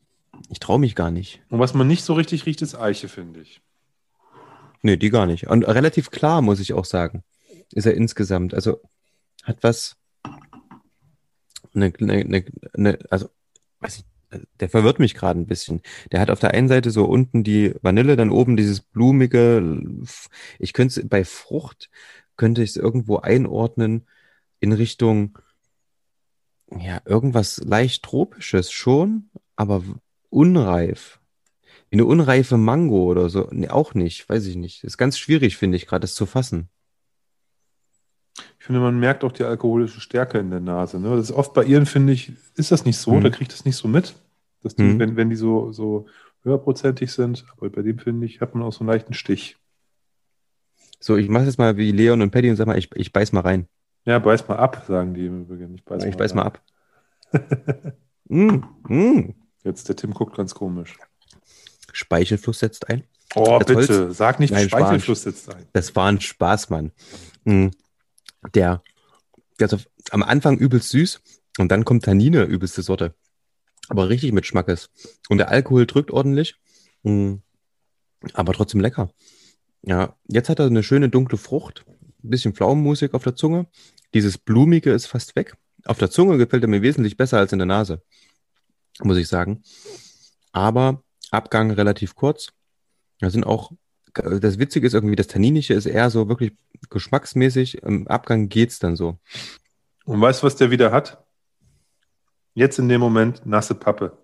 Ich traue mich gar nicht.
Und was man nicht so richtig riecht, ist Eiche, finde ich.
Nee, die gar nicht. Und relativ klar, muss ich auch sagen. Ist er insgesamt. Also hat was. Eine, eine, eine, eine, also, weiß ich, der verwirrt mich gerade ein bisschen. Der hat auf der einen Seite so unten die Vanille, dann oben dieses blumige. Ich könnte es bei Frucht, könnte ich es irgendwo einordnen in Richtung, ja, irgendwas leicht Tropisches schon, aber unreif. Wie eine unreife Mango oder so. Nee, auch nicht, weiß ich nicht. Ist ganz schwierig, finde ich, gerade das zu fassen.
Ich finde, man merkt auch die alkoholische Stärke in der Nase. Ne? Das ist oft bei ihren, finde ich, ist das nicht so,
Hm.
da kriegt das nicht so mit. Dass die,
Hm.
wenn, wenn die so, so höherprozentig sind, aber bei dem, finde ich, hat man auch so einen leichten Stich.
So, ich mache jetzt mal wie Leon und Paddy und sag mal, ich, ich beiß mal rein.
Ja, beiß mal ab, sagen die im Übrigen. Ich beiß,
ich beiß mal ab. mm, mm.
Jetzt, der Tim guckt ganz komisch.
Speichelfluss setzt ein.
Oh,
Das
bitte, sag nicht,
Nein,
Speichelfluss sitzt ein.
Das war ein Spaß, Mann. Mm. Der, der ist auf, am Anfang übelst süß und dann kommt Tannine, übelste Sorte. Aber richtig mit Schmackes. Und der Alkohol drückt ordentlich, mm. aber trotzdem lecker. Ja, jetzt hat er eine schöne dunkle Frucht, ein bisschen Pflaumenmusik auf der Zunge. Dieses Blumige ist fast weg. Auf der Zunge gefällt er mir wesentlich besser als in der Nase, muss ich sagen. Aber Abgang relativ kurz. Da sind auch das Witzige ist irgendwie, das Tanninische ist eher so wirklich geschmacksmäßig. Im Abgang geht's dann so.
Und weißt du, was der wieder hat? Jetzt in dem Moment nasse Pappe.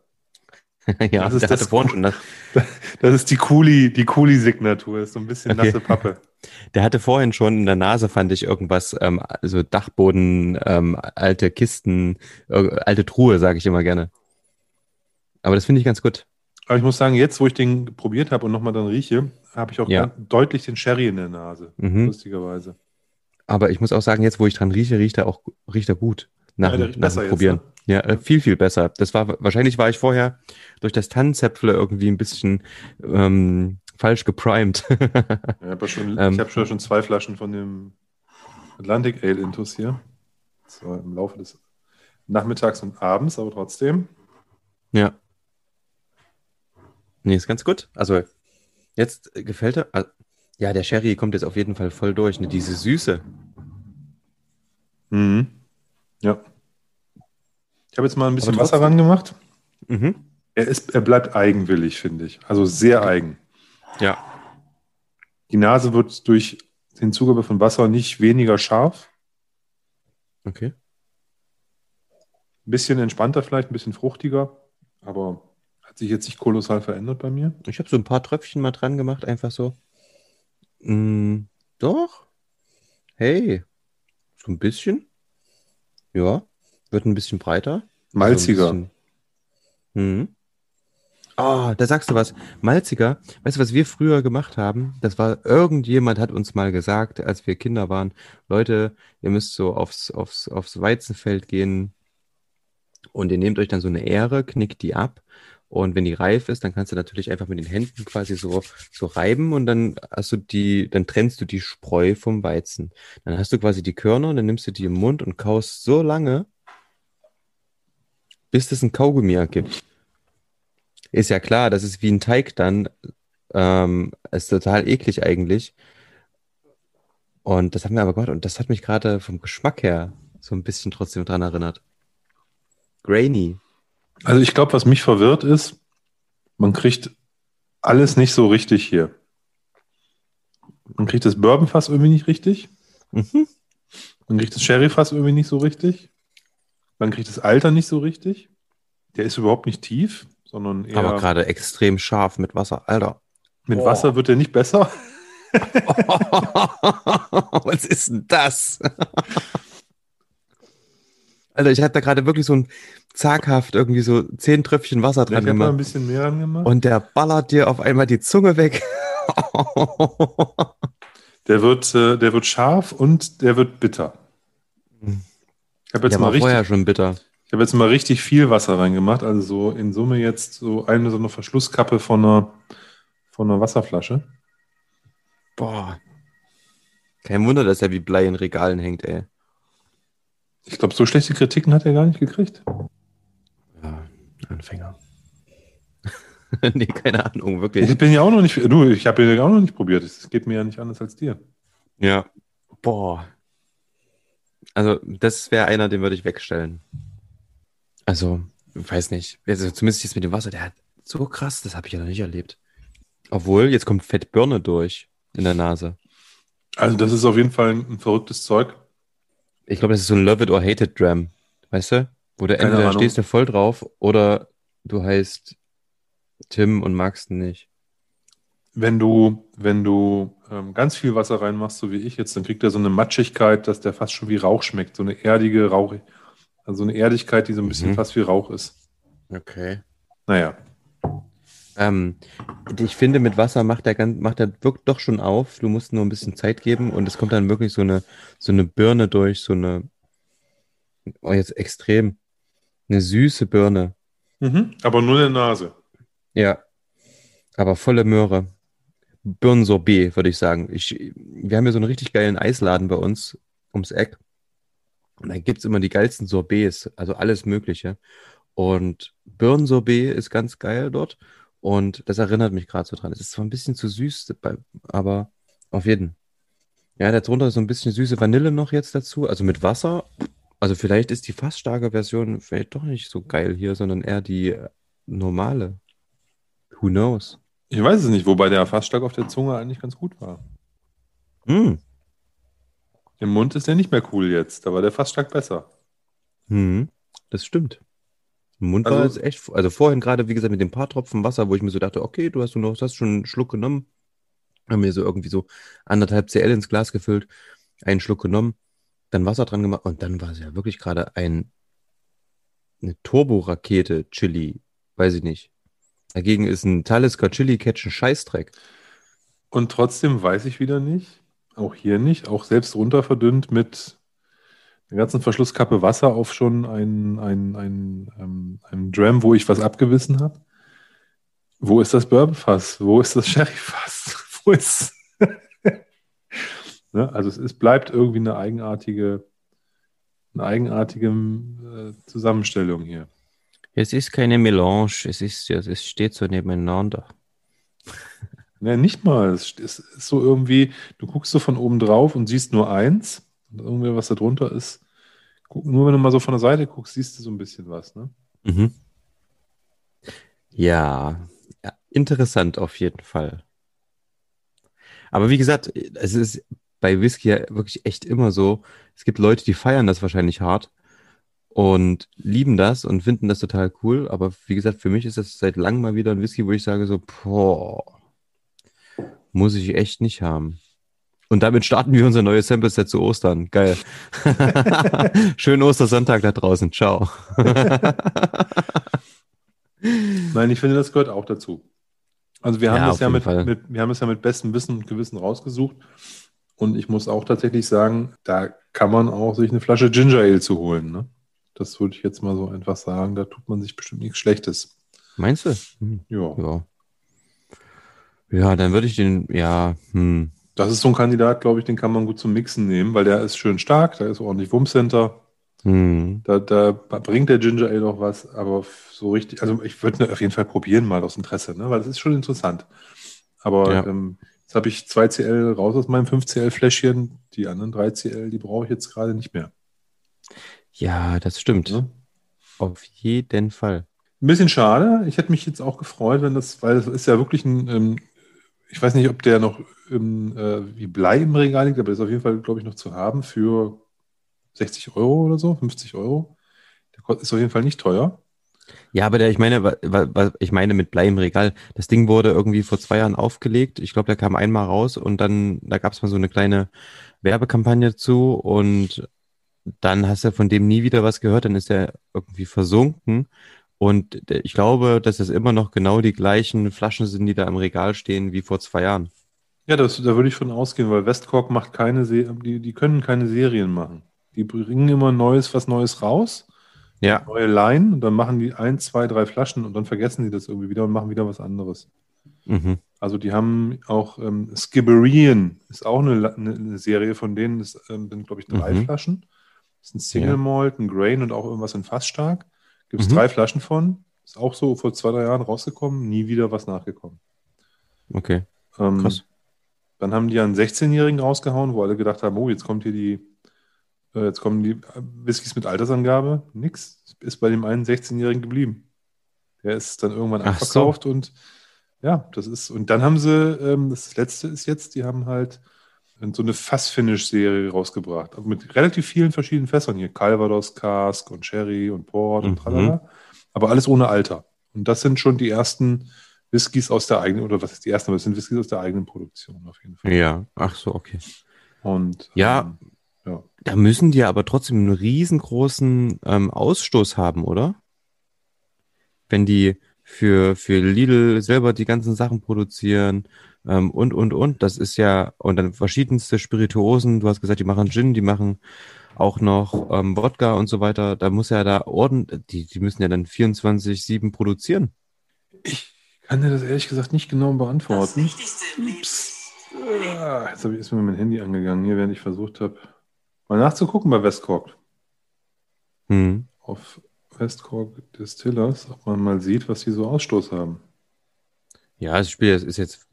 ja,
Das ist das
vorhin schon das,
Das ist die Kuli, die Kuli-Signatur, ist so ein bisschen
Okay.
nasse Pappe.
Der hatte vorhin schon in der Nase, fand ich irgendwas, ähm, so Dachboden, ähm, alte Kisten, äh, alte Truhe, sage ich immer gerne. Aber das finde ich ganz gut.
Aber ich muss sagen, jetzt, wo ich den probiert habe und nochmal dann rieche, habe ich auch
Ja.
deutlich den Sherry in der Nase.
Mhm.
Lustigerweise.
Aber ich muss auch sagen, jetzt, wo ich dran rieche, riecht er auch riecht er gut. Nach,
Ja,
nach
besser
dem
jetzt,
Probieren.
ne?
Ja, äh, viel, viel besser. Das war, wahrscheinlich war ich vorher durch das Tannenzäpfle irgendwie ein bisschen ähm, falsch geprimed.
Ja, aber schon,
Ähm.
ich habe schon, schon zwei Flaschen von dem Atlantic Ale Intus hier. So im Laufe des Nachmittags und Abends, aber trotzdem.
ja. Nee, ist ganz gut. Also, jetzt gefällt er. ah, Ja, der Sherry kommt jetzt auf jeden Fall voll durch. Ne? Diese Süße.
Mhm. Ja. Ich habe jetzt mal ein bisschen Wasser ran gemacht.
Mhm.
Er, ist, er bleibt eigenwillig, finde ich. Also sehr eigen.
Ja.
Die Nase wird durch den Zugabe von Wasser nicht weniger scharf.
Okay.
Ein bisschen entspannter vielleicht, ein bisschen fruchtiger. Aber hat sich jetzt nicht kolossal verändert bei mir.
Ich habe so ein paar Tröpfchen mal dran gemacht, einfach so. Mm, doch. Hey. So ein bisschen. Ja. Wird ein bisschen breiter.
Malziger.
So ein bisschen- Mhm. Ah, da sagst du was. Malziger. Weißt du, was wir früher gemacht haben? Das war, irgendjemand hat uns mal gesagt, als wir Kinder waren, Leute, ihr müsst so aufs, aufs, aufs Weizenfeld gehen und ihr nehmt euch dann so eine Ähre, knickt die ab und wenn die reif ist, dann kannst du natürlich einfach mit den Händen quasi so, so reiben und dann hast du die, dann trennst du die Spreu vom Weizen. Dann hast du quasi die Körner und dann nimmst du die im Mund und kaust so lange, bis es ein Kaugummi ergibt. Ist ja klar, das ist wie ein Teig dann. Ähm, ist total eklig eigentlich. Und das haben wir aber gemacht und das hat mich gerade vom Geschmack her so ein bisschen trotzdem dran erinnert. Grainy.
Also ich glaube, was mich verwirrt ist, man kriegt alles nicht so richtig hier. Man kriegt das Bourbonfass irgendwie nicht richtig.
Mhm.
Man kriegt das Sherryfass irgendwie nicht so richtig. Man kriegt das Alter nicht so richtig. Der ist überhaupt nicht tief, sondern eher
Aber gerade extrem scharf mit Wasser. Alter.
mit
Oh.
Wasser wird der nicht besser.
Was ist denn das? Alter, ich hatte da gerade wirklich so ein zaghaft irgendwie so zehn Tröpfchen Wasser
Ich
dran
habe mal ein
gemacht.
bisschen mehr angemacht.
Und der ballert dir auf einmal die Zunge weg.
Der wird, äh, der wird scharf und der wird bitter. Ich habe jetzt,
der
mal
war
richtig-
vorher schon bitter.
ich hab jetzt mal richtig viel Wasser reingemacht. Also so in Summe jetzt so eine so eine Verschlusskappe von einer, von einer Wasserflasche.
Boah. Kein Wunder, dass er wie Blei in Regalen hängt, ey.
Ich glaube, so schlechte Kritiken hat er gar nicht gekriegt.
Ja, Anfänger. nee, keine Ahnung, wirklich.
Ich bin ja auch noch nicht, du, ich habe ja auch noch nicht probiert. Es geht mir ja nicht anders als dir.
Ja. Boah. Also, das wäre einer, den würde ich wegstellen. Also, weiß nicht. Also, zumindest jetzt mit dem Wasser, der hat so krass, das habe ich ja noch nicht erlebt. Obwohl, jetzt kommt Fettbirne durch in der Nase.
Also das ist auf jeden Fall ein verrücktes Zeug.
Ich glaube, das ist so ein Love it or hate it Dram. Weißt du? Wo du
Keine
entweder
Ahnung.
stehst du voll drauf oder du heißt Tim und magst ihn nicht.
Wenn du, wenn du ähm, ganz viel Wasser reinmachst, so wie ich jetzt, dann kriegt er so eine Matschigkeit, dass der fast schon wie Rauch schmeckt. So eine erdige, rauchig, also eine Erdigkeit, die so ein bisschen
Mhm.
fast wie Rauch ist.
Okay.
Naja.
Ähm, ich finde, mit Wasser macht der, ganz, macht der wirkt doch schon auf. Du musst nur ein bisschen Zeit geben und es kommt dann wirklich so eine, so eine Birne durch, so eine, oh, jetzt extrem, eine süße Birne.
Mhm. Aber nur in der Nase.
Ja, aber volle Möhre. Birnensorbet, würde ich sagen. Ich, wir haben hier so einen richtig geilen Eisladen bei uns ums Eck. Und da gibt's immer die geilsten Sorbets, also alles Mögliche. Und Birnensorbet ist ganz geil dort. Und das erinnert mich gerade so dran. Es ist zwar ein bisschen zu süß, aber auf jeden. Ja, darunter ist so ein bisschen süße Vanille noch jetzt dazu, also mit Wasser. Also vielleicht ist die fast starke Version vielleicht doch nicht so geil hier, sondern eher die äh, normale. Who knows?
Ich weiß es nicht, wobei der fast stark auf der Zunge eigentlich ganz gut war.
Hm.
Im Mund ist der nicht mehr cool jetzt, da war der fast stark besser.
Hm. Das stimmt. Mund
Also-
war es echt, also vorhin gerade, wie gesagt, mit den paar Tropfen Wasser, wo ich mir so dachte, okay, du hast, du noch, hast schon einen Schluck genommen. Haben mir so irgendwie so anderthalb CL ins Glas gefüllt, einen Schluck genommen, dann Wasser dran gemacht und dann war es ja wirklich gerade ein, eine Turborakete Chili, weiß ich nicht. Dagegen ist ein Talisker Chili Catch ein Scheißdreck.
Und trotzdem weiß ich wieder nicht, auch hier nicht, auch selbst runter verdünnt mit der ganzen Verschlusskappe Wasser auf schon ein, ein, ein, ähm, ein Dram, wo ich was abgewissen habe. Wo ist das Bourbonfass? Wo ist das Sherryfass? Wo ist. ne? Also es ist, bleibt irgendwie eine eigenartige, eine eigenartige äh, Zusammenstellung hier.
Es ist keine Melange, es ist, ja, es steht so nebeneinander.
Ne, nicht mal. Es ist ist so irgendwie, du guckst so von oben drauf und siehst nur eins. Und irgendwie, was da drunter ist. Nur wenn du mal so von der Seite guckst, siehst du so ein bisschen was. Ne?
Mhm. Ja, ja, interessant auf jeden Fall. Aber wie gesagt, es ist bei Whisky ja wirklich echt immer so. Es gibt Leute, die feiern das wahrscheinlich hart und lieben das und finden das total cool. Aber wie gesagt, für mich ist das seit langem mal wieder ein Whisky, wo ich sage so, boah, muss ich echt nicht haben. Und damit starten wir unser neues Sample-Set zu Ostern. Geil. Schönen Ostersonntag da draußen. Ciao.
Nein, ich finde, das gehört auch dazu. Also wir haben
Ja, auf
ja mit, mit, wir haben es ja mit bestem Wissen und Gewissen rausgesucht. Und ich muss auch tatsächlich sagen, da kann man auch sich eine Flasche Ginger Ale zu holen. Ne? Das würde ich jetzt mal so einfach sagen. Da tut man sich bestimmt nichts Schlechtes.
Meinst du? Hm.
Ja.
Ja. Ja, dann würde ich den, ja, hm.
Das ist so ein Kandidat, glaube ich, den kann man gut zum Mixen nehmen, weil der ist schön stark, da ist ordentlich Wumms-Center.
Hm.
Da, da bringt der Ginger Ale noch was, aber so richtig, also ich würde ihn auf jeden Fall probieren, mal aus Interesse, ne? weil das ist schon interessant. Aber
Ja.
ähm, jetzt habe ich 2 CL raus aus meinem 5 CL-Fläschchen, die anderen 3 CL, die brauche ich jetzt gerade nicht mehr.
Ja, das stimmt.
Ne?
Auf jeden Fall.
Ein bisschen schade. Ich hätte mich jetzt auch gefreut, wenn das, weil es ist ja wirklich ein, ähm, ich weiß nicht, ob der noch ähm, äh, wie Blei im Regal liegt, aber der ist auf jeden Fall, glaube ich, noch zu haben für 60 Euro oder so, 50 Euro. Der ist auf jeden Fall nicht teuer.
Ja, aber der, ich meine, wa, wa, wa- ich meine mit Blei im Regal, das Ding wurde irgendwie vor zwei Jahren aufgelegt. Ich glaube, der kam einmal raus und dann, da gab es mal so eine kleine Werbekampagne zu und dann hast du von dem nie wieder was gehört, dann ist er irgendwie versunken. Und der- ich glaube, dass es immer noch genau die gleichen Flaschen sind, die da im Regal stehen wie vor zwei Jahren.
Ja, das, da würde ich von ausgehen, weil Westcork macht keine Se die, die können keine Serien machen. Die bringen immer Neues, was Neues raus,
Ja.
neue Line und dann machen die ein, zwei, drei Flaschen und dann vergessen sie das irgendwie wieder und machen wieder was anderes.
Mhm.
Also die haben auch ähm, Skibberien, ist auch eine, eine, Serie von denen, das ähm, sind, glaube ich, drei
Mhm.
Flaschen. Das ist ein Single. Malt, ein Grain und auch irgendwas in Fassstark. Gibt es
Mhm.
drei Flaschen von. Ist auch so vor zwei, drei Jahren rausgekommen, nie wieder was nachgekommen.
Okay.
Ähm,
Krass.
Dann haben die einen 16-Jährigen rausgehauen, wo alle gedacht haben, oh, jetzt kommt hier die, äh, jetzt kommen die Whiskys mit Altersangabe. Nix. Ist bei dem einen 16-Jährigen geblieben. Der ist dann irgendwann
Ach so.
abverkauft und ja, das ist, und dann haben sie, ähm, das letzte ist jetzt, die haben halt so eine Fass-Finish-Serie rausgebracht. Aber mit relativ vielen verschiedenen Fässern hier. Calvados, Cask und Sherry und Port
Mhm.
und tralala. Aber alles ohne Alter. Und das sind schon die ersten Whiskys aus der eigenen, oder was ist die ersten, aber das sind Whiskys aus der eigenen Produktion auf jeden Fall.
Ja. Ach so, okay.
Und
Ja.
ähm, ja.
Da müssen die aber trotzdem einen riesengroßen ähm, Ausstoß haben, oder? Wenn die für, für Lidl selber die ganzen Sachen produzieren ähm, und, und, und. Das ist ja, und dann verschiedenste Spirituosen. Du hast gesagt, die machen Gin, die machen auch noch ähm, Wodka und so weiter. Da muss ja da ordentlich, die, die müssen ja dann 24-7 produzieren.
Ich kann dir das ehrlich gesagt nicht genau
Das
beantworten.
Wichtigste im Leben.
Ah, Jetzt habe ich, ist mir mein Handy angegangen, hier, während ich versucht habe, mal nachzugucken bei Westcork.
Hm.
Auf Westcork Distillers, ob man mal sieht, was die so Ausstoß haben.
Ja, das Spiel ist jetzt,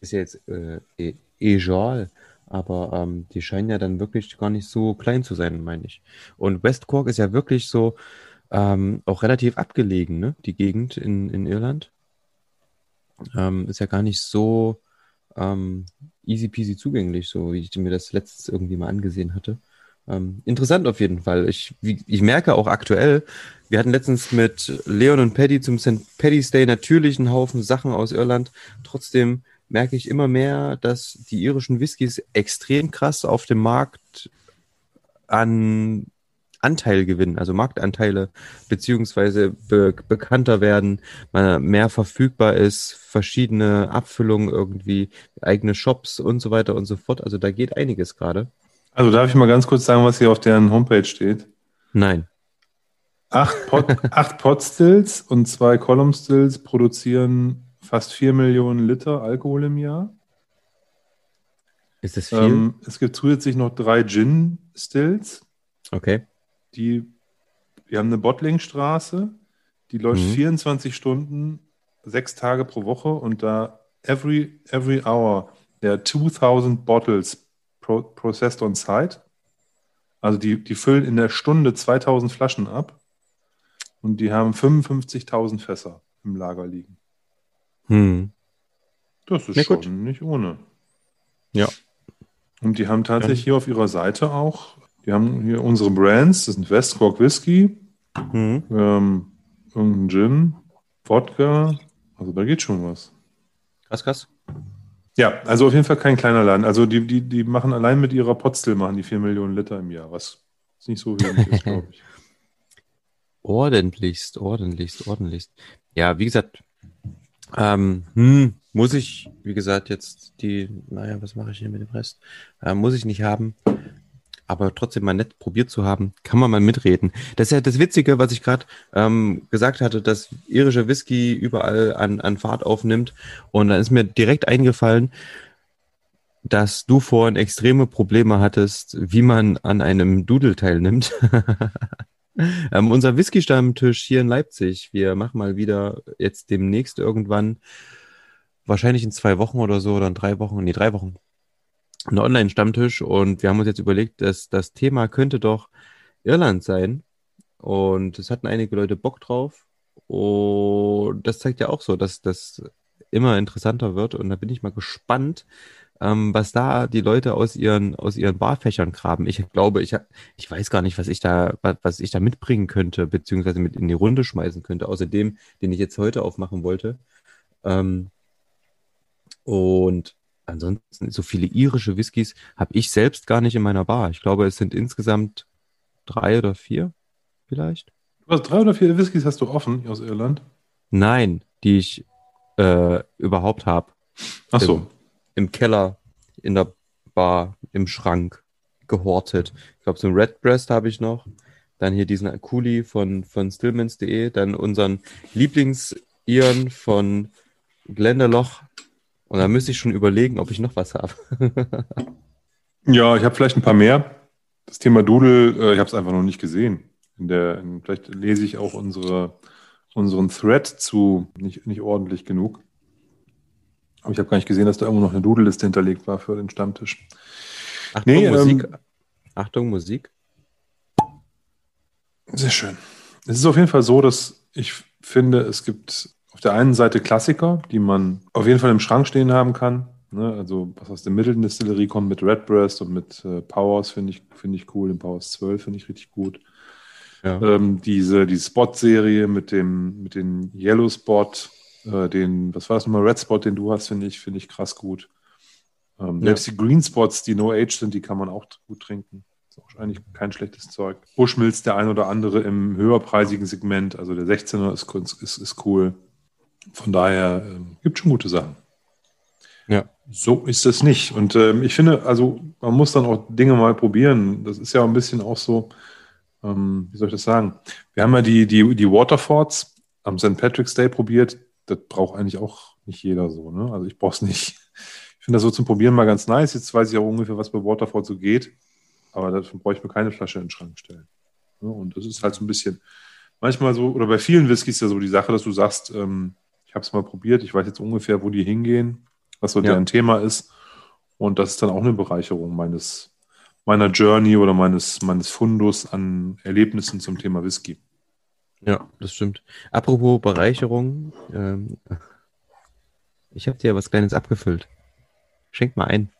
ist jetzt äh, e- egal, aber ähm, die scheinen ja dann wirklich gar nicht so klein zu sein, meine ich. Und West Cork ist ja wirklich so ähm, auch relativ abgelegen, ne? Die Gegend in, in Irland. ähm, ist ja gar nicht so ähm, easy peasy zugänglich, so wie ich mir das letztes irgendwie mal angesehen hatte. Ähm, interessant auf jeden Fall. Ich, wie, ich merke auch aktuell, wir hatten letztens mit Leon und Paddy zum St. Paddy's Day natürlich einen Haufen Sachen aus Irland. Trotzdem merke ich immer mehr, dass die irischen Whiskys extrem krass auf dem Markt an Anteil gewinnen, also Marktanteile, beziehungsweise be bekannter werden, mehr verfügbar ist, verschiedene Abfüllungen irgendwie, eigene Shops und so weiter und so fort. Also da geht einiges gerade.
Also darf ich mal ganz kurz sagen, was hier auf deren Homepage steht?
Nein.
Acht, Pot, acht Potstills und zwei Column Stills produzieren fast vier Millionen Liter Alkohol im Jahr.
Ist das viel? Ähm,
es gibt zusätzlich noch drei Gin Stills.
Okay.
Die, wir haben eine Bottlingstraße, die läuft mhm. 24 Stunden, sechs Tage pro Woche und da every, every hour there are 2000 bottles processed on site. Also die, die füllen in der Stunde 2000 Flaschen ab und die haben 55.000 Fässer im Lager liegen.
Hm.
Das ist ja, schon gut. nicht ohne.
Ja.
Und die haben tatsächlich ja. hier auf ihrer Seite auch die haben hier unsere Brands, das sind Westcork Whisky, mhm. ähm, irgendein Gin, Wodka, also da geht schon was.
Krass, krass.
Ja, also auf jeden Fall kein kleiner Laden. Also die, die, die machen allein mit ihrer Potstill machen die 4 Millionen Liter im Jahr, was nicht so wenig ist, glaube ich.
Ordentlichst, ordentlichst, ordentlichst. Ja, wie gesagt, ähm, hm, muss ich, wie gesagt, jetzt die, naja, was mache ich hier mit dem Rest? Äh, muss ich nicht haben aber trotzdem mal nett probiert zu haben, kann man mal mitreden. Das ist ja das Witzige, was ich gerade ähm, gesagt hatte, dass irische Whisky überall an, an Fahrt aufnimmt. Und dann ist mir direkt eingefallen, dass du vorhin extreme Probleme hattest, wie man an einem Doodle teilnimmt. ähm, unser Whisky-Stammtisch hier in Leipzig, wir machen mal wieder jetzt demnächst irgendwann, wahrscheinlich in zwei Wochen oder so, oder in drei Wochen, nee, drei Wochen, einen Online-Stammtisch und wir haben uns jetzt überlegt, dass das Thema könnte doch Irland sein. Und es hatten einige Leute Bock drauf. Und das zeigt ja auch so, dass das immer interessanter wird. Und da bin ich mal gespannt, ähm, was da die Leute aus ihren, aus ihren Barfächern graben. Ich glaube, ich, ich weiß gar nicht, was ich da, was ich da mitbringen könnte, beziehungsweise mit in die Runde schmeißen könnte, außer dem, den ich jetzt heute aufmachen wollte. Ähm, und ansonsten so viele irische Whiskys habe ich selbst gar nicht in meiner Bar. Ich glaube, es sind insgesamt drei oder vier vielleicht.
Was, drei oder vier Whiskys hast du offen aus Irland?
Nein, die ich äh, überhaupt habe.
Ach so.
Im, Im, Keller, in der Bar, im Schrank gehortet. Ich glaube, so ein Redbreast habe ich noch. Dann hier diesen Kuli von, von Stillmans.de. Dann unseren Lieblings-Iren von Glenderloch und dann müsste ich schon überlegen, ob ich noch was habe.
ja, ich habe vielleicht ein paar mehr. Das Thema Doodle, äh, ich habe es einfach noch nicht gesehen. In der, in, vielleicht lese ich auch unsere, unseren Thread zu nicht, nicht ordentlich genug. Aber ich habe gar nicht gesehen, dass da irgendwo noch eine Doodle-Liste hinterlegt war für den Stammtisch.
Achtung, nee, Musik. Ähm, Achtung, Musik.
Sehr schön. Es ist auf jeden Fall so, dass ich finde, es gibt auf der einen Seite Klassiker, die man auf jeden Fall im Schrank stehen haben kann. Ne? Also was aus der Middleton Distillerie kommt mit Redbreast und mit äh, Powers finde ich, find ich cool. Den Powers 12 finde ich richtig gut. Ja. Ähm, diese die Spot-Serie mit dem mit den Yellow Spot, äh, den, was war das nochmal, Red Spot, den du hast, finde ich, finde ich krass gut. Ähm, ja. Selbst die Green Spots, die No Age sind, die kann man auch gut trinken. Ist auch eigentlich kein schlechtes Zeug. Bushmills, der ein oder andere im höherpreisigen Segment, also der 16er ist, ist, ist cool. Von daher äh, gibt schon gute Sachen.
Ja.
So ist es nicht. Und ähm, ich finde, also man muss dann auch Dinge mal probieren. Das ist ja ein bisschen auch so, ähm, wie soll ich das sagen? Wir haben ja die, die, die Waterfords am St. Patrick's Day probiert. Das braucht eigentlich auch nicht jeder so. Ne? Also ich brauche es nicht. Ich finde das so zum Probieren mal ganz nice. Jetzt weiß ich auch ungefähr, was bei Waterford so geht. Aber dafür brauche ich mir keine Flasche in den Schrank stellen. Ja, und das ist halt so ein bisschen, manchmal so, oder bei vielen Whiskys ja so die Sache, dass du sagst, ähm, habe es mal probiert. Ich weiß jetzt ungefähr, wo die hingehen, was so ja. deren Thema ist. Und das ist dann auch eine Bereicherung meines, meiner Journey oder meines, meines Fundus an Erlebnissen zum Thema Whisky.
Ja, das stimmt. Apropos Bereicherung, ähm, Ich habe dir was Kleines abgefüllt. Schenk mal ein.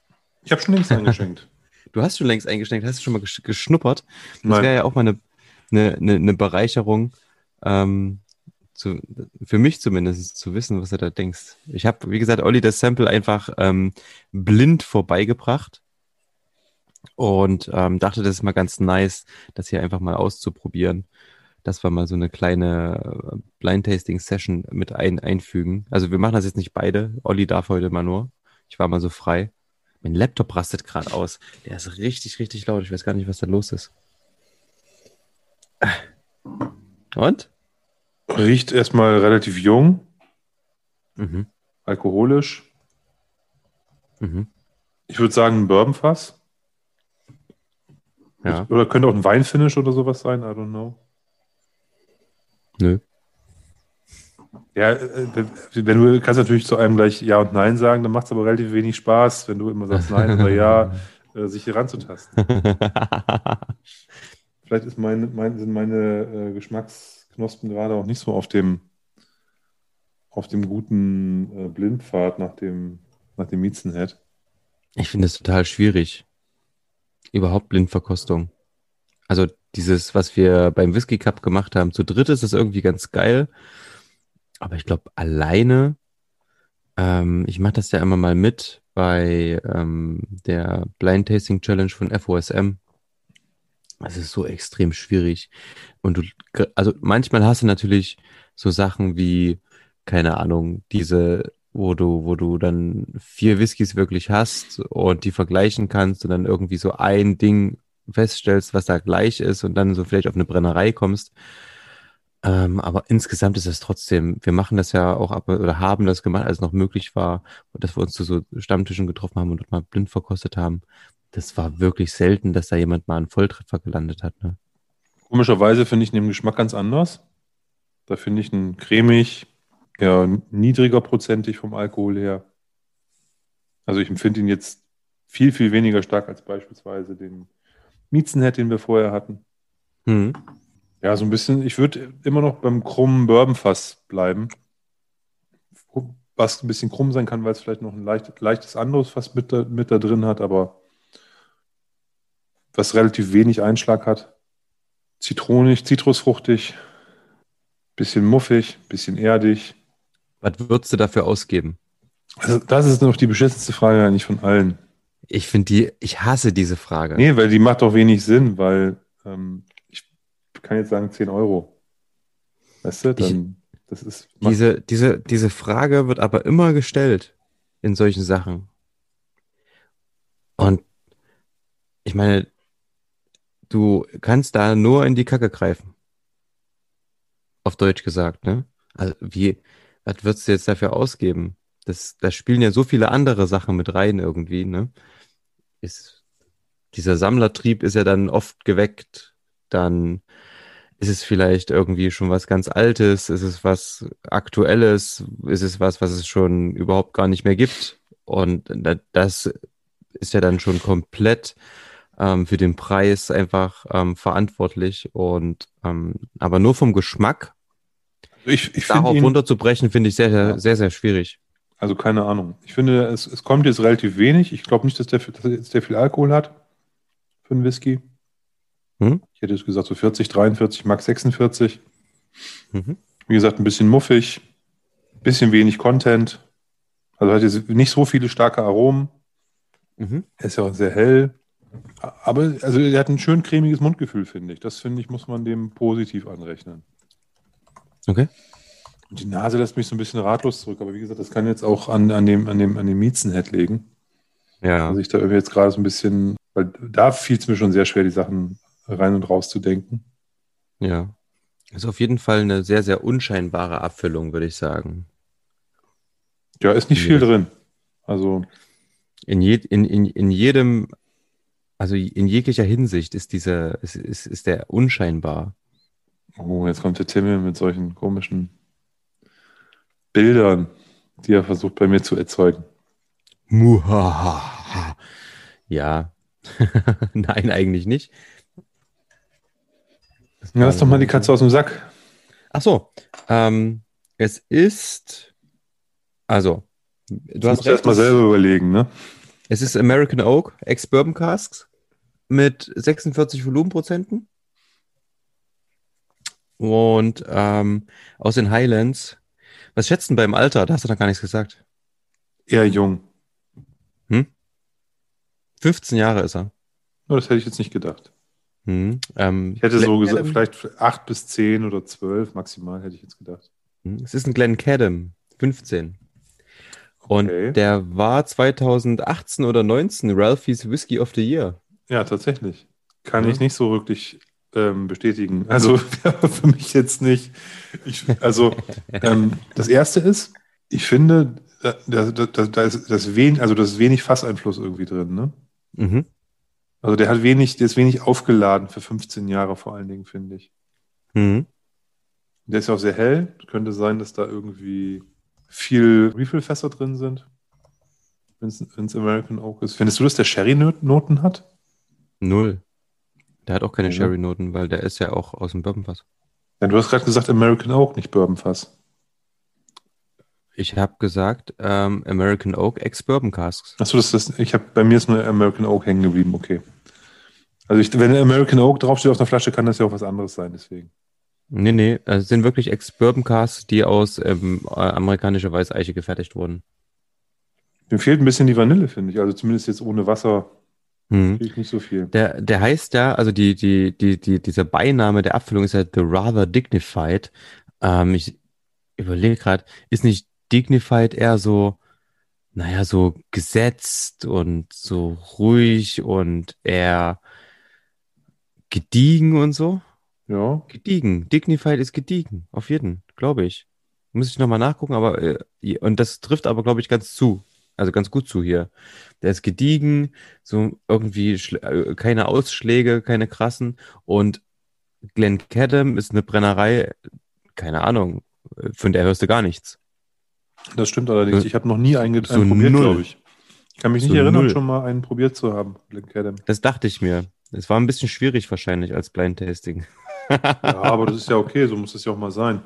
Ich habe schon längst eingeschenkt.
Du hast schon längst eingeschenkt, hast du schon mal gesch geschnuppert? Das wäre ja auch mal eine, eine, eine, eine Bereicherung, ähm, zu, für mich zumindest, zu wissen, was du da denkst. Ich habe, wie gesagt, Olli das Sample einfach ähm, blind vorbeigebracht und ähm, dachte, das ist mal ganz nice, das hier einfach mal auszuprobieren. Das war mal so eine kleine äh, Blind-Tasting-Session mit ein, einfügen. Also wir machen das jetzt nicht beide. Olli darf heute mal nur. Ich war mal so frei. Mein Laptop rastet gerade aus. Der ist richtig, richtig laut. Ich weiß gar nicht, was da los ist. Und?
Riecht erstmal relativ jung,
Mhm.
alkoholisch.
Mhm.
Ich würde sagen, ein Bourbonfass.
Ja.
Oder könnte auch ein Weinfinish oder sowas sein, I don't know.
Nö.
Ja, äh, wenn du kannst natürlich zu einem gleich Ja und Nein sagen, dann macht es aber relativ wenig Spaß, wenn du immer sagst Nein oder Ja, äh, sich hier ranzutasten. Vielleicht ist mein, mein, sind meine äh, Geschmacksknospen gerade auch nicht so auf dem, auf dem guten äh, Blindpfad nach dem, nach dem Miezenhead.
Ich finde es total schwierig. Überhaupt Blindverkostung. Also dieses, was wir beim Whisky Cup gemacht haben, zu dritt ist es irgendwie ganz geil. Aber ich glaube, alleine, ähm, ich mache das ja immer mal mit bei ähm, der Blind Tasting Challenge von FOSM. Es ist so extrem schwierig. Und du, also manchmal hast du natürlich so Sachen wie, keine Ahnung, diese, wo du, wo du dann vier Whiskys wirklich hast und die vergleichen kannst und dann irgendwie so ein Ding feststellst, was da gleich ist und dann so vielleicht auf eine Brennerei kommst. Ähm, aber insgesamt ist es trotzdem, wir machen das ja auch ab oder haben das gemacht, als es noch möglich war, dass wir uns zu so Stammtischen getroffen haben und dort mal blind verkostet haben. Das war wirklich selten, dass da jemand mal einen Volltreffer gelandet hat. Ne?
Komischerweise finde ich den Geschmack ganz anders. Da finde ich ihn cremig, ja, niedriger prozentig vom Alkohol her. Also ich empfinde ihn jetzt viel, viel weniger stark als beispielsweise den Miezenhead, den wir vorher hatten.
Hm.
Ja, so ein bisschen, ich würde immer noch beim krummen Bourbonfass bleiben. Was ein bisschen krumm sein kann, weil es vielleicht noch ein leicht, leichtes anderes Fass mit da, mit da drin hat, aber was relativ wenig Einschlag hat. Zitronig, zitrusfruchtig, bisschen muffig, bisschen erdig.
Was würdest du dafür ausgeben?
Also das ist noch die beschissenste Frage eigentlich von allen.
Ich finde die, ich hasse diese Frage.
Nee, weil die macht doch wenig Sinn, weil ähm, ich kann jetzt sagen 10 Euro. Weißt du, dann, das ist.
Diese, diese, diese Frage wird aber immer gestellt in solchen Sachen. Und ich meine, du kannst da nur in die Kacke greifen. Auf Deutsch gesagt, ne? Also wie, was würdest du jetzt dafür ausgeben? Das, da spielen ja so viele andere Sachen mit rein irgendwie, ne? Ist, dieser Sammlertrieb ist ja dann oft geweckt, dann ist es vielleicht irgendwie schon was ganz Altes, ist es was Aktuelles, ist es was, was es schon überhaupt gar nicht mehr gibt. Und das ist ja dann schon komplett ähm, für den Preis einfach ähm, verantwortlich. Und ähm, aber nur vom Geschmack
ich, ich
darauf
ihn,
runterzubrechen, finde ich sehr, sehr,
Ja.
sehr, sehr schwierig.
Also keine Ahnung. Ich finde, es, es kommt jetzt relativ wenig. Ich glaube nicht, dass der, dass der viel Alkohol hat für einen Whisky.
Hm?
Ich hätte jetzt gesagt so 40, 43, max 46.
Mhm.
Wie gesagt, ein bisschen muffig, bisschen wenig Content. Also hat jetzt nicht so viele starke Aromen.
Mhm.
Er ist ja auch sehr hell. Aber also er hat ein schön cremiges Mundgefühl, finde ich. Das finde ich, muss man dem positiv anrechnen.
Okay.
Und die Nase lässt mich so ein bisschen ratlos zurück. Aber wie gesagt, das kann jetzt auch an, an dem, an dem, an dem Miezenhead liegen.
Ja.
Also ich da irgendwie jetzt gerade so ein bisschen, weil da fiel es mir schon sehr schwer, die Sachen rein und raus zu denken.
Ja. Ist auf jeden Fall eine sehr, sehr unscheinbare Abfüllung, würde ich sagen.
Ja, ist nicht
Ja.
viel drin. Also
In, je, in, in, in jedem, also in jeglicher Hinsicht ist dieser, ist, ist, ist der unscheinbar.
Oh, jetzt kommt der Timmel mit solchen komischen Bildern, die er versucht bei mir zu erzeugen.
Muhahaha. Ja. Nein, eigentlich nicht.
Ja, lass doch mal die Katze aus dem Sack.
Ach so. Ähm, es ist, also, Du
Du
hast
musst erst mal selber überlegen, ne?
Es ist American Oak, Ex-Bourbon Casks mit 46 Volumenprozenten. Und ähm, aus den Highlands. Was schätzt denn beim Alter? Da hast du noch gar nichts gesagt.
Eher jung.
15 Jahre ist er.
Ja, das hätte ich jetzt nicht gedacht.
Hm. Ähm,
Ich hätte so gesagt, vielleicht acht bis zehn oder zwölf maximal, hätte ich jetzt gedacht.
Hm, Es ist ein Glen Cadam, 15. Und
Okay.
der war 2018 oder 19 Ralphie's Whiskey of the Year.
Ja, tatsächlich. Kann
Ja.
ich nicht so wirklich ähm, bestätigen. Also für mich jetzt nicht. Ich, also ähm, das erste ist, ich finde, da, da, da, da ist das wenig, also das ist wenig Fasseinfluss irgendwie drin, ne?
Mhm.
Also der hat wenig, der ist wenig aufgeladen für 15 Jahre vor allen Dingen, finde ich.
Mhm.
Der ist ja auch sehr hell. Könnte sein, dass da irgendwie viel Refill-Fässer drin sind. Wenn es American Oak ist. Findest du, dass der Sherry-Noten hat?
Null. Der hat auch keine
Ja.
Sherry-Noten, weil der ist ja auch aus dem Bourbonfass.
Ja, du hast gerade gesagt American Oak, nicht Bourbonfass.
Ich habe gesagt, ähm, American Oak Ex-Bourbon Casks.
Achso, das ich habe bei mir ist nur American Oak hängen geblieben, okay. Also ich, wenn American Oak draufsteht auf der Flasche, kann das ja auch was anderes sein, deswegen.
Nee, nee, es sind wirklich Ex-Bourbon Casks, die aus ähm, äh, amerikanischer Weißeiche gefertigt wurden.
Mir fehlt ein bisschen die Vanille, finde ich. Also zumindest jetzt ohne Wasser kriege ich nicht so viel.
Der, der heißt ja, also die, die, die, die, dieser Beiname der Abfüllung ist ja The Rather Dignified. Ähm, ich überlege gerade, ist nicht Dignified eher so, naja, so gesetzt und so ruhig und eher gediegen und so?
Ja,
Gediegen. Dignified ist gediegen. Auf jeden, glaube ich. Muss ich nochmal nachgucken, aber, äh, und das trifft aber, glaube ich, ganz zu. Also ganz gut zu hier. Der ist gediegen, so irgendwie äh, keine Ausschläge, keine krassen. Und Glen Cadam ist eine Brennerei, keine Ahnung, von der hörst du gar nichts.
das stimmt allerdings. Ich habe noch nie einen,
so
einen probiert, glaube ich. Ich kann mich nicht
So
erinnern,
null.
schon mal einen probiert zu haben, Glencadam.
Das dachte ich mir. Es war ein bisschen schwierig wahrscheinlich als Blind Tasting.
Ja, aber das ist ja okay, so muss es ja auch mal sein.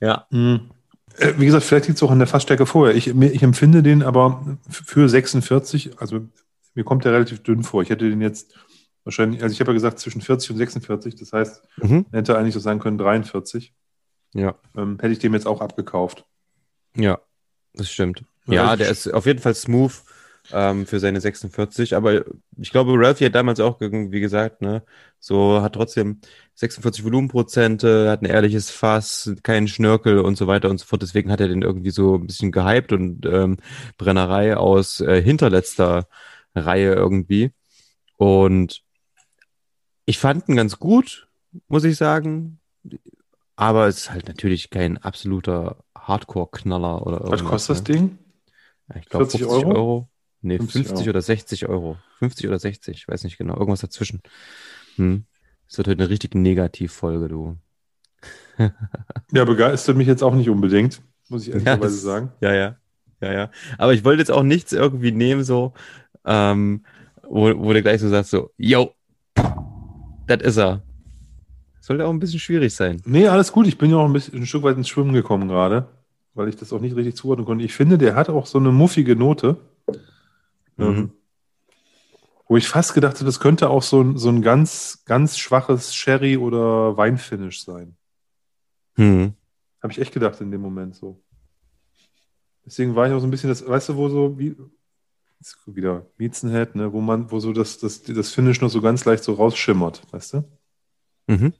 Ja.
Mhm. Wie gesagt, vielleicht liegt es auch an der Fassstärke vorher. Ich, ich empfinde den aber für 46, also mir kommt der relativ dünn vor. Ich hätte den jetzt wahrscheinlich, also ich habe ja gesagt zwischen 40 und 46, das heißt,
Mhm.
hätte eigentlich so sein können 43.
Ja.
Ähm, hätte ich dem jetzt auch abgekauft.
Ja, das stimmt.
Ja, ich-
der ist auf jeden Fall smooth ähm, für seine 46, aber ich glaube, Ralphie hat damals auch, wie gesagt, ne, so hat trotzdem 46 Volumenprozente, hat ein ehrliches Fass, keinen Schnörkel und so weiter und so fort. Deswegen hat er den irgendwie so ein bisschen gehypt und ähm, Brennerei aus äh, hinterletzter Reihe irgendwie. Und ich fand ihn ganz gut, muss ich sagen. Aber es ist halt natürlich kein absoluter Hardcore-Knaller oder irgendwas.
Was kostet das
ne?
Ding?
Ich glaube
40
50
Euro?
Euro. Nee,
50
50,
Euro.
oder 60 Euro. 50 oder 60, ich weiß nicht genau. Irgendwas dazwischen. Hm. Das wird heute eine richtige Negativfolge, du.
Ja, begeistert mich jetzt auch nicht unbedingt, muss ich
Ja,
ehrlicherweise
das-
sagen.
Ja, ja. Ja, ja. Aber ich wollte jetzt auch nichts irgendwie nehmen, so, ähm, wo, wo du gleich so sagst, so, yo, das ist er. Sollte auch ein bisschen schwierig sein.
Nee, alles gut. Ich bin ja auch ein bisschen ein Stück weit ins Schwimmen gekommen gerade, weil ich das auch nicht richtig zuordnen konnte. Ich finde, der hat auch so eine muffige Note.
Mhm.
Ähm, wo ich fast gedacht habe, das könnte auch so ein, so ein ganz, ganz schwaches Sherry- oder Weinfinish sein.
Hm.
Habe ich echt gedacht in dem Moment so. Deswegen war ich auch so ein bisschen das, weißt du, wo so wie wieder Miezenhead, ne, wo man, wo so das, das, das Finish noch so ganz leicht so rausschimmert, weißt du?
Mhm.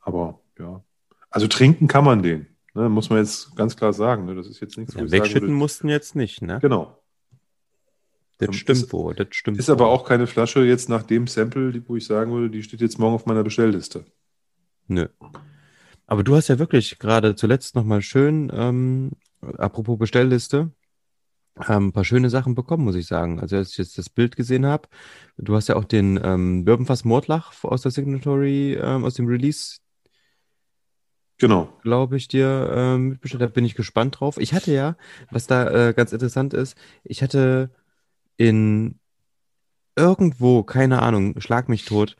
Aber ja. Also trinken kann man den. Ne, muss man jetzt ganz klar sagen. Ne? Das ist jetzt nichts,
Ja, wegschütten
würde-
mussten jetzt nicht, ne?
Genau.
Das stimmt
ist-
wohl, das stimmt
Ist aber auch keine Flasche jetzt nach dem Sample, wo ich sagen würde, die steht jetzt morgen auf meiner Bestellliste.
Nö. Aber du hast ja wirklich gerade zuletzt nochmal schön, ähm, apropos Bestellliste, ähm, ein paar schöne Sachen bekommen, muss ich sagen. Also als ich jetzt das Bild gesehen habe, du hast ja auch den ähm, Bourbonfass Mordlach aus der Signatory, ähm, aus dem Release,
Genau.
glaube ich, dir ähm, mitbestellt. Da bin ich gespannt drauf. Ich hatte ja, was da äh, ganz interessant ist, ich hatte in irgendwo, keine Ahnung, schlag mich tot.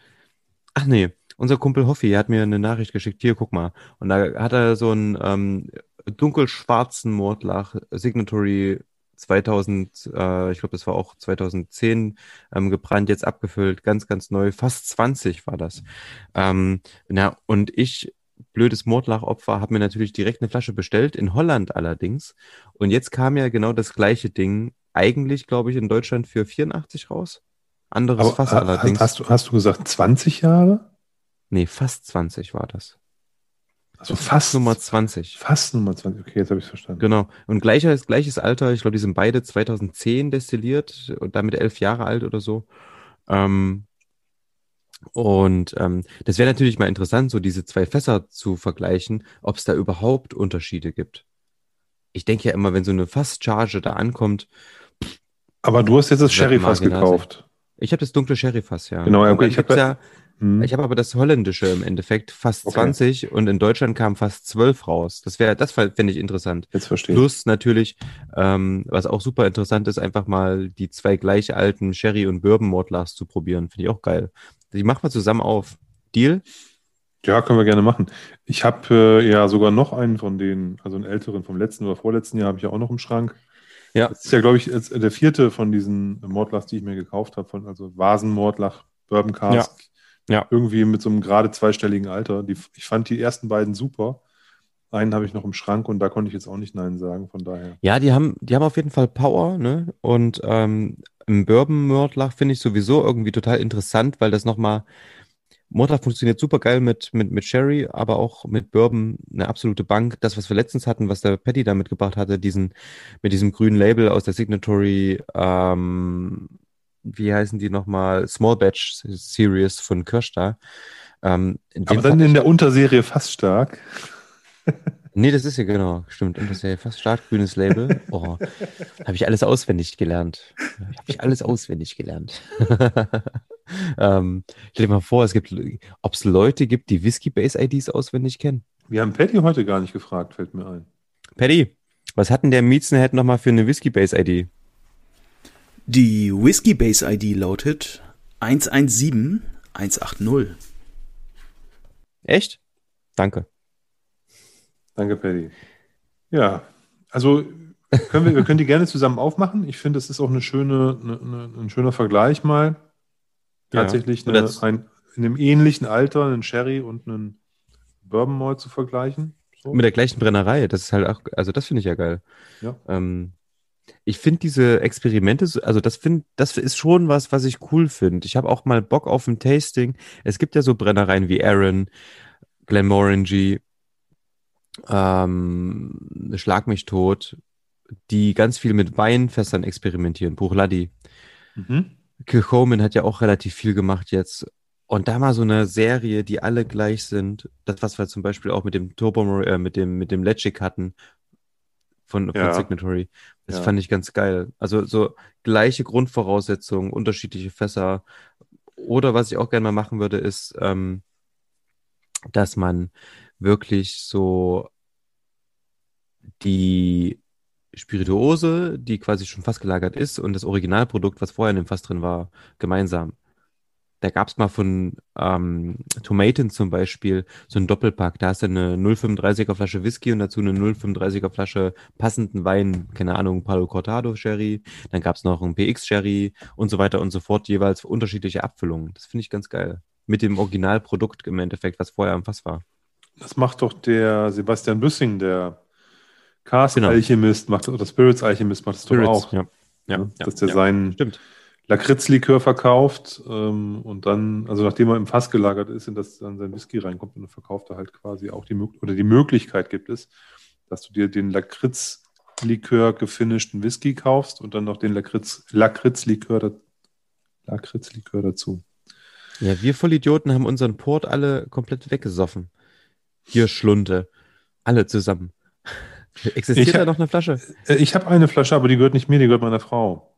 Ach nee, unser Kumpel Hoffi hat mir eine Nachricht geschickt. Hier, guck mal. Und da hat er so einen ähm, dunkelschwarzen Mordlach, Signatory 2000, äh, ich glaube, das war auch 2010 ähm, gebrannt, jetzt abgefüllt, ganz, ganz neu, fast 20 war das. Ähm, na, und ich, blödes Mordlachopfer, habe mir natürlich direkt eine Flasche bestellt, in Holland allerdings. Und jetzt kam ja genau das gleiche Ding, eigentlich, glaube ich, in Deutschland für 84 raus. Anderes
Aber,
Fass allerdings.
Hast du, hast du gesagt 20 Jahre?
Nee, fast 20 war das.
Also fast
Nummer 20.
Fast Nummer 20. Okay, jetzt habe ich es verstanden.
Genau. Und gleiches, gleiches Alter, ich glaube, die sind beide 2010 destilliert und damit elf Jahre alt oder so. Ähm, und ähm, das wäre natürlich mal interessant, so diese zwei Fässer zu vergleichen, ob es da überhaupt Unterschiede gibt. Ich denke ja immer, wenn so eine Fasscharge da ankommt,
Aber du hast jetzt das Sherry-Fass gekauft.
ich habe das dunkle Sherry-Fass, ja.
Genau, okay, ich hab
gibt's
ja- Hm.
ich habe aber das holländische im Endeffekt fast
Okay.
20 und in Deutschland kamen fast 12 raus. Das wäre, das fände ich interessant.
Jetzt verstehe ich.
Plus natürlich, ähm, was auch super interessant ist, einfach mal die zwei gleich alten Sherry- und Bourbon-Mordlachs zu probieren. Finde ich auch geil. Die machen wir zusammen auf. Deal?
Ja, können wir gerne machen. Ich habe äh, ja sogar noch einen von denen, also einen älteren vom letzten oder vorletzten Jahr habe ich ja auch noch im Schrank.
Ja.
Das ist ja, glaube ich, der vierte von diesen Mordlachs, die ich mir gekauft habe, von also Vasenmordlach, Bourbon Cask.
Ja.
Irgendwie mit so einem gerade zweistelligen Alter. Die, ich fand die ersten beiden super. Einen habe ich noch im Schrank und da konnte ich jetzt auch nicht Nein sagen, von daher.
Ja, die haben, die haben auf jeden Fall Power, ne? Und ähm, im Bourbon-Mordlach finde ich sowieso irgendwie total interessant, weil das nochmal, Mordlach funktioniert super geil mit, mit, mit Sherry, aber auch mit Bourbon eine absolute Bank. Das, was wir letztens hatten, was der Patty da mitgebracht hatte, diesen, mit diesem grünen Label aus der Signatory, ähm, wie heißen die nochmal? Small Batch Series von Kirschda. Ähm, in dem
Aber dann in der Unterserie fast stark.
Nee, das ist ja genau, stimmt. Und das ist ja fast startgrünes Label. Oh, habe ich alles auswendig gelernt. Habe ich alles auswendig gelernt. ähm, stell dir mal vor, es gibt, ob es Leute gibt, die Whisky-Base-IDs auswendig kennen.
Wir haben Patty heute gar nicht gefragt, fällt mir ein.
Paddy, was hat denn der Miezenhead nochmal für eine Whisky-Base-ID?
Die Whiskey Base ID lautet 117180.
Echt? Danke.
Danke, Paddy. Ja, also können wir, wir können die gerne zusammen aufmachen. Ich finde, es ist auch eine schöne, eine, eine, ein schöner Vergleich mal.
Ja.
Tatsächlich
Und
eine, ein, in einem ähnlichen Alter einen Sherry und einen Bourbon Malt zu vergleichen. So.
Mit der gleichen Brennerei. Das ist halt auch, also das finde ich ja geil.
Ja.
Ähm, ich finde diese Experimente, so- also das finde, das ist schon was, was ich cool finde. Ich habe auch mal Bock auf ein Tasting. Es gibt ja so Brennereien wie Aaron, Glenmorangie, ähm, Schlag mich tot, die ganz viel mit Weinfässern experimentieren. Buchladi.
Mhm.
Kilchoman hat ja auch relativ viel gemacht jetzt. Und da mal so eine Serie, die alle gleich sind. Das, was wir zum Beispiel auch mit dem Turbo, äh, mit dem, mit dem Legic hatten von, von
Ja.
Signatory. Das
Ja.
fand ich ganz geil. Also so gleiche Grundvoraussetzungen, unterschiedliche Fässer. Oder was ich auch gerne mal machen würde, ist, ähm, dass man wirklich so die Spirituose, die quasi schon fast gelagert ist, und das Originalprodukt, was vorher in dem Fass drin war, gemeinsam. Da gab es mal von ähm, Tomaten zum Beispiel so einen Doppelpack. Da hast du eine 0,35er Flasche Whisky und dazu eine 0,35er Flasche passenden Wein, keine Ahnung, Palo Cortado Sherry. Dann gab es noch einen PX Sherry und so weiter und so fort, jeweils unterschiedliche Abfüllungen. Das finde ich ganz geil. Mit dem Originalprodukt im Endeffekt, was vorher am Fass war.
Das macht doch der Sebastian Büssing, der Cast
Genau.
Alchemist, macht oder Spirits Alchemist macht das doch auch.
ja. Ja,
ne?
ja,
dass der seinen
Stimmt.
Lakritzlikör verkauft ähm, und dann, also nachdem er im Fass gelagert ist, in das dann sein Whisky reinkommt und dann verkauft er halt quasi auch die Möglichkeit, oder die Möglichkeit gibt es, dass du dir den Lakritzlikör gefinischten Whisky kaufst und dann noch den Lakritz, Lakritzlikör, da, Lakritzlikör dazu.
Ja, wir Vollidioten haben unseren Port alle komplett weggesoffen. Hier Schlunte. Alle zusammen. Existiert
Ich
da noch eine Flasche?
Äh, Ich habe eine Flasche, aber die gehört nicht mir, die gehört meiner Frau.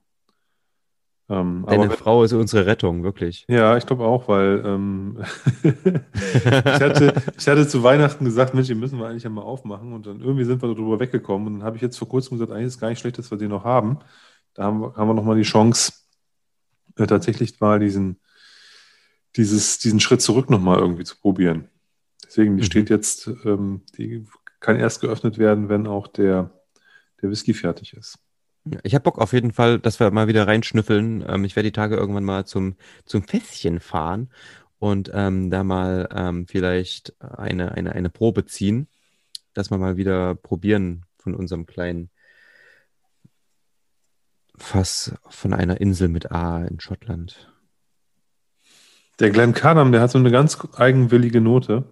Ähm,
Deine
aber
Frau ist unsere Rettung, wirklich.
Ja, ich glaube auch, weil ähm, ich, hatte, ich hatte zu Weihnachten gesagt, Mensch, die müssen wir eigentlich einmal aufmachen und dann irgendwie sind wir darüber weggekommen und dann habe ich jetzt vor kurzem gesagt, eigentlich ist es gar nicht schlecht, dass wir den noch haben. Da haben wir, haben wir nochmal die Chance, äh, tatsächlich mal diesen, dieses, diesen Schritt zurück nochmal irgendwie zu probieren. Deswegen, die
Mhm.
steht jetzt, ähm, die kann erst geöffnet werden, wenn auch der, der Whisky fertig ist.
Ich habe Bock auf jeden Fall, dass wir mal wieder reinschnüffeln. Ähm, ich werde die Tage irgendwann mal zum, zum Fässchen fahren und ähm, da mal ähm, vielleicht eine, eine, eine Probe ziehen, dass wir mal wieder probieren von unserem kleinen Fass von einer Insel mit A in Schottland.
Der Glenn Carnam, der hat so eine ganz eigenwillige Note.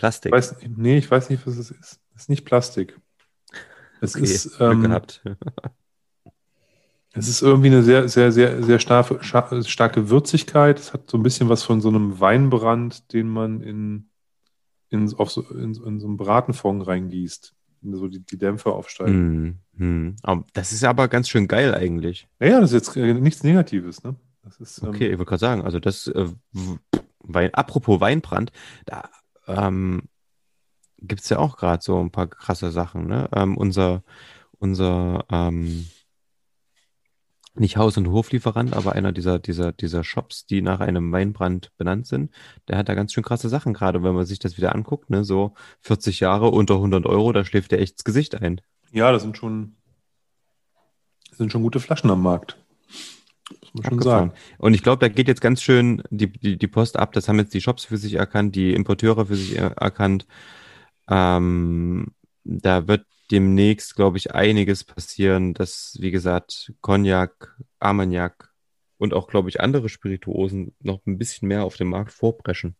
Plastik.
Weiß, nee, ich weiß nicht, was es ist. Es ist nicht Plastik. Es
Okay,
ist, ähm,
gehabt.
es ist irgendwie eine sehr, sehr, sehr, sehr starke, starke Würzigkeit. Es hat so ein bisschen was von so einem Weinbrand, den man in, in, auf so, in, in so einen Bratenfond reingießt. So die, die Dämpfe aufsteigen.
Hm, hm. Aber das ist aber ganz schön geil eigentlich.
Naja, das ist jetzt äh, nichts Negatives, ne? Ist, ähm,
Okay, ich wollte gerade sagen, also das, äh, Wein, apropos Weinbrand, da ähm, gibt es ja auch gerade so ein paar krasse Sachen, ne? Ähm, unser, unser, ähm, nicht Haus- und Hoflieferant, aber einer dieser, dieser, dieser Shops, die nach einem Weinbrand benannt sind, der hat da ganz schön krasse Sachen gerade, wenn man sich das wieder anguckt, ne? So 40 Jahre unter 100 Euro, da schläft der echt das Gesicht ein.
Ja, das sind schon, das sind schon gute Flaschen am Markt. Muss man schon
Abgefahren.
sagen.
Und ich glaube, da geht jetzt ganz schön die, die, die Post ab. Das haben jetzt die Shops für sich erkannt, die Importeure für sich er- erkannt. Ähm, da wird demnächst, glaube ich, einiges passieren, dass, wie gesagt, Cognac, Armagnac und auch, glaube ich, andere Spirituosen noch ein bisschen mehr auf dem Markt vorbrechen.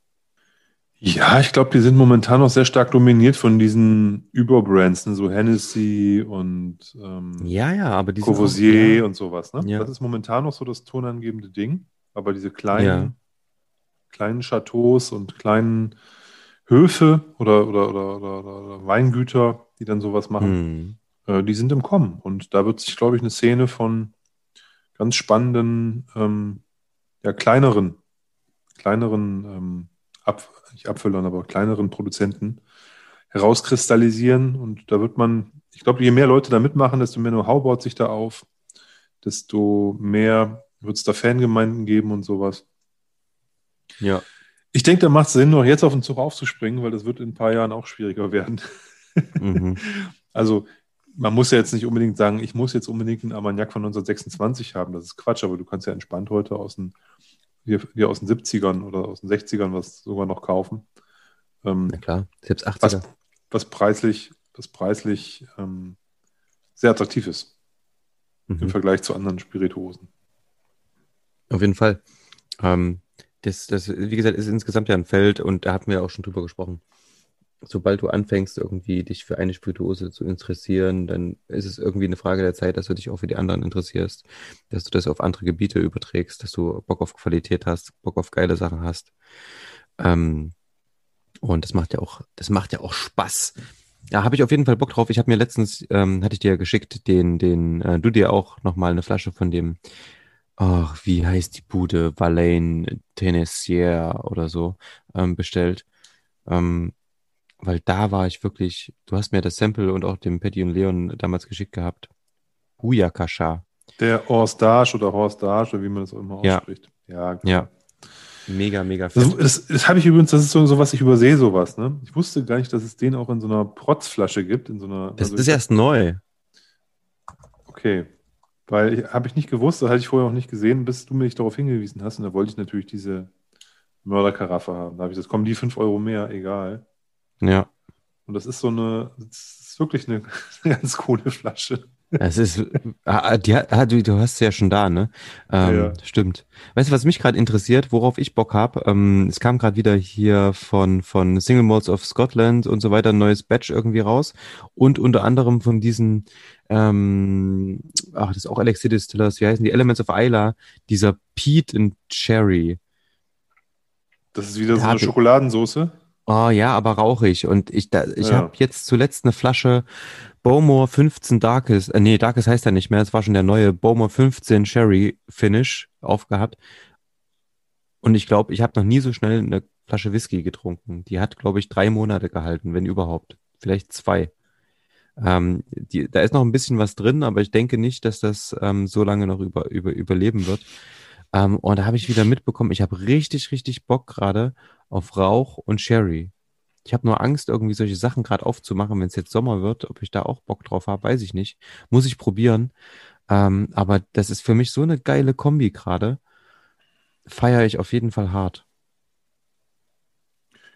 Ja, ich glaube, die sind momentan noch sehr stark dominiert von diesen Überbrands, ne? so Hennessy und ähm,
Ja, ja, aber die
Courvoisier
ja,
und sowas. Ne?
Ja.
Das ist momentan noch so das tonangebende Ding. Aber diese kleinen,
Ja.
kleinen Chateaus und kleinen Höfe oder, oder, oder, oder, oder Weingüter, die dann sowas machen,
hm,
äh, die sind im Kommen. Und da wird sich, glaube ich, eine Szene von ganz spannenden, ähm, ja, kleineren, kleineren, ähm, Ab nicht Abfüllern, aber kleineren Produzenten herauskristallisieren. Und da wird man, ich glaube, je mehr Leute da mitmachen, desto mehr Know-how baut sich da auf, desto mehr wird es da Fangemeinden geben und sowas.
ja.
Ich denke, da macht es Sinn, noch jetzt auf den Zug aufzuspringen, weil das wird in ein paar Jahren auch schwieriger werden.
Mhm.
Also man muss ja jetzt nicht unbedingt sagen, ich muss jetzt unbedingt einen Armagnac von 1926 haben. Das ist Quatsch, aber du kannst ja entspannt heute aus den, dir, dir aus den 70ern oder aus den 60ern was sogar noch kaufen. Ähm,
Na klar, selbst 80er.
was, was preislich, was preislich ähm, sehr attraktiv ist im
Mhm.
Vergleich zu anderen Spirituosen.
Auf jeden Fall. Ähm, das, das, wie gesagt, ist insgesamt ja ein Feld und da hatten wir auch schon drüber gesprochen. Sobald du anfängst, irgendwie dich für eine Spirituose zu interessieren, dann ist es irgendwie eine Frage der Zeit, dass du dich auch für die anderen interessierst, dass du das auf andere Gebiete überträgst, dass du Bock auf Qualität hast, Bock auf geile Sachen hast. Ähm, und das macht ja auch, das macht ja auch Spaß. Ja, habe ich auf jeden Fall Bock drauf. Ich habe mir letztens, ähm, hatte ich dir ja geschickt, den, den, äh, du dir auch nochmal eine Flasche von dem ach, wie heißt die Bude, Valane Tennessee oder so, ähm, bestellt. Ähm, weil da war ich wirklich, du hast mir das Sample und auch dem Patty und Leon damals geschickt gehabt. Buyakasha.
Der Horst Darsch oder Horst Darsch, oder wie man das auch immer
Ja.
ausspricht. Ja,
Ja. Mega, mega
Das,
fett.
das, das habe ich übrigens, das ist so, so was, ich übersehe sowas. Ne? Ich wusste gar nicht, dass es den auch in so einer Protzflasche gibt. In so einer,
Das
also
ist
ich-
erst neu.
Okay. Weil habe ich nicht gewusst, das hatte ich vorher auch nicht gesehen, bis du mich darauf hingewiesen hast. Und da wollte ich natürlich diese Mörderkaraffe haben. Da habe ich das, kommen die 5 Euro mehr, egal.
Ja.
Und das ist so eine, das ist wirklich eine ganz coole Flasche.
Es ist, ah, die, hat- ah, du, du hast sie ja schon da, ne? Ähm,
Ja.
Stimmt. Weißt du, was mich gerade interessiert, worauf ich Bock habe? Ähm, es kam gerade wieder hier von, von Single Malls of Scotland und so weiter ein neues Batch irgendwie raus. Und unter anderem von diesen, ähm, ach, das ist auch Elixir Distillers, wie heißen die? Elements of Isla, dieser Peat and Cherry.
Das ist wieder so
Da
eine
hatte-
Schokoladensauce.
Oh ja, aber rauchig. Und ich, da, ich
Ja.
habe jetzt zuletzt eine Flasche Bowmore 15 Darkest, äh, nee, Darkest heißt er nicht mehr, es war schon der neue Bowmore 15 Sherry Finish aufgehabt. Und ich glaube, ich habe noch nie so schnell eine Flasche Whisky getrunken. Die hat, glaube ich, drei Monate gehalten, wenn überhaupt. Vielleicht zwei. Ähm, die, da ist noch ein bisschen was drin, aber ich denke nicht, dass das ähm, so lange noch über, über, überleben wird. Ähm, und da habe ich wieder mitbekommen, ich habe richtig, richtig Bock gerade auf Rauch und Sherry. Ich habe nur Angst, irgendwie solche Sachen gerade aufzumachen, wenn es jetzt Sommer wird. Ob ich da auch Bock drauf habe, weiß ich nicht. Muss ich probieren. Ähm, aber das ist für mich so eine geile Kombi gerade. Feiere ich auf jeden Fall hart.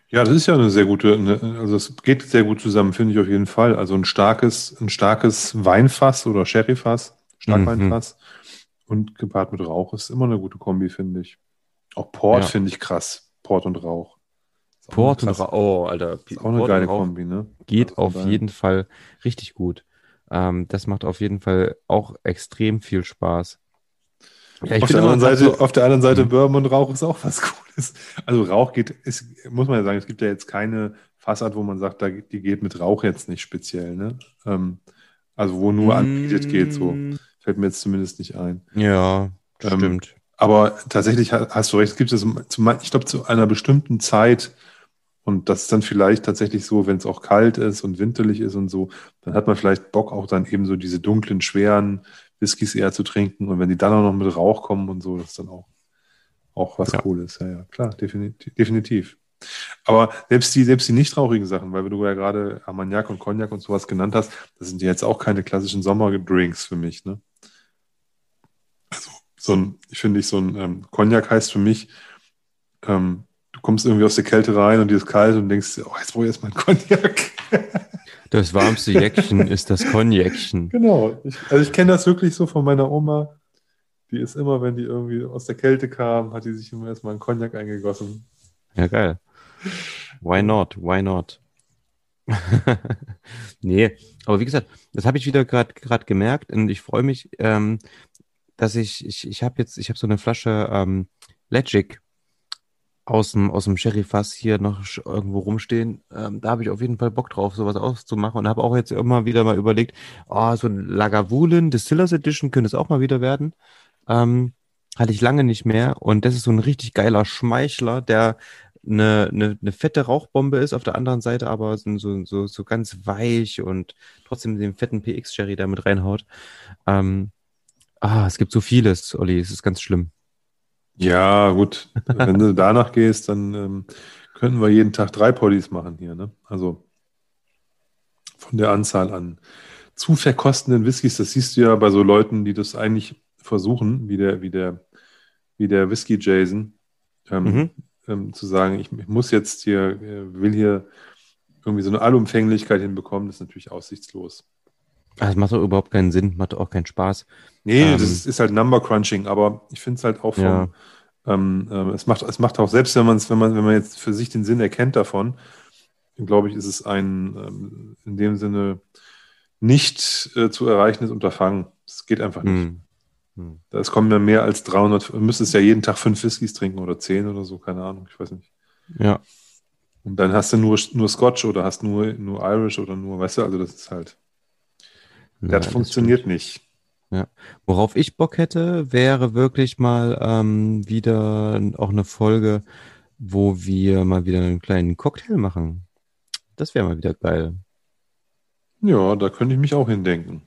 Ja, das ist ja eine sehr gute, eine, also es geht sehr gut zusammen, finde ich auf jeden Fall. Also ein starkes, ein starkes Weinfass oder Sherryfass, Starkweinfass mhm. und gepaart mit Rauch ist immer eine gute Kombi, finde ich. Auch Port ja. finde ich krass. Port und Rauch.
Port und Rauch, oh, Alter.
Ist auch eine Port geile Kombi, ne?
Geht auf geil. jeden Fall richtig gut. Ähm, das macht auf jeden Fall auch extrem viel Spaß.
Ja, auf, der anderen Seite, so, auf der anderen Seite, mhm. Bourbon und Rauch ist auch was Cooles. Also Rauch geht, ist, muss man ja sagen, es gibt ja jetzt keine Fassart, wo man sagt, da, die geht mit Rauch jetzt nicht speziell. Ne? Ähm, also wo nur anbietet geht, so mm. fällt mir jetzt zumindest nicht ein.
Ja, ähm, stimmt.
Aber tatsächlich hast du recht, es gibt es, ich glaube, zu einer bestimmten Zeit, und das ist dann vielleicht tatsächlich so, wenn es auch kalt ist und winterlich ist und so, dann hat man vielleicht Bock auch dann eben so diese dunklen, schweren Whiskys eher zu trinken. Und wenn die dann auch noch mit Rauch kommen und so, das ist dann auch, auch was ja. Cooles. Ja, ja, klar, definitiv. definitiv. Aber selbst die, selbst die nicht rauchigen Sachen, weil du ja gerade Armagnac und Cognac und sowas genannt hast, das sind ja jetzt auch keine klassischen Sommerdrinks für mich. Ne? So ein, ich finde, ich so ein ähm, Cognac heißt für mich, ähm, du kommst irgendwie aus der Kälte rein und dir ist kalt und denkst, oh, jetzt brauche ich erstmal einen Cognac.
Das warmste Jäckchen ist das Cognacchen.
Genau. Ich, also ich kenne das wirklich so von meiner Oma. Die ist immer, wenn die irgendwie aus der Kälte kam, hat die sich immer erstmal einen Cognac eingegossen.
Ja, geil. Why not? Why not? nee, aber wie gesagt, das habe ich wieder gerade gemerkt und ich freue mich, ähm, dass ich, ich, ich habe jetzt, ich habe so eine Flasche ähm, Legic aus dem, aus dem Sherry-Fass hier noch irgendwo rumstehen. Ähm, da habe ich auf jeden Fall Bock drauf, sowas auszumachen und habe auch jetzt immer wieder mal überlegt, oh, so ein Lagavulin Distillers Edition könnte es auch mal wieder werden. Ähm, hatte ich lange nicht mehr und das ist so ein richtig geiler Schmeichler, der eine, eine, eine fette Rauchbombe ist, auf der anderen Seite aber so, so, so ganz weich und trotzdem den fetten PX-Sherry da mit reinhaut. Ähm, ah, es gibt so vieles, Olli, es ist ganz schlimm.
Ja, gut. Wenn du danach gehst, dann ähm, könnten wir jeden Tag drei Poddies machen hier. Ne? Also von der Anzahl an zu verkostenden Whiskys, das siehst du ja bei so Leuten, die das eigentlich versuchen, wie der, wie der, wie der Whisky Jason, ähm, mhm. ähm, zu sagen, ich, ich, muss jetzt hier, äh, will hier irgendwie so eine Allumfänglichkeit hinbekommen, das ist natürlich aussichtslos.
Ah, das macht doch überhaupt keinen Sinn, macht auch keinen Spaß.
Nee, ähm, das ist, ist, halt Number Crunching, aber ich finde es halt auch vom, ja. ähm, äh, es, macht, es macht auch, selbst wenn man wenn man, wenn man jetzt für sich den Sinn erkennt davon, glaube ich, ist es ein ähm, in dem Sinne nicht äh, zu erreichendes Unterfangen. Es geht einfach nicht. Hm. Hm. Es kommen ja mehr als 300, du müsstest ja jeden Tag fünf Whiskys trinken oder zehn oder so, keine Ahnung, ich weiß nicht.
Ja.
Und dann hast du nur, nur Scotch oder hast nur, nur Irish oder nur, weißt du, also das ist halt, ja, das funktioniert das nicht.
Ja. Worauf ich Bock hätte, wäre wirklich mal ähm, wieder auch eine Folge, wo wir mal wieder einen kleinen Cocktail machen. Das wäre mal wieder geil.
Ja, da könnte ich mich auch hindenken.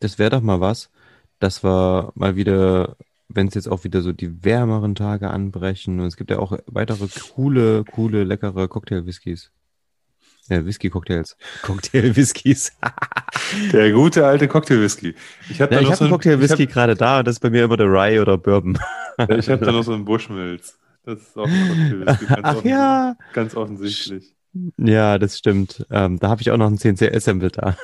Das wäre doch mal was, dass wir mal wieder, wenn es jetzt auch wieder so die wärmeren Tage anbrechen und es gibt ja auch weitere coole, coole, leckere Cocktail-Whiskys. Ja, Whisky-Cocktails. Cocktail-Whiskys.
der gute alte Cocktail-Whisky.
Ich habe ja, hab so einen Cocktail-Whisky gerade da und das ist bei mir immer der Rye oder Bourbon.
ich habe da noch so einen Bushmills. Das ist auch ein Cocktail-Whisky. Ganz,
Ach, ja.
ganz offensichtlich.
Ja, das stimmt. Ähm, da habe ich auch noch ein CNC-Sample da.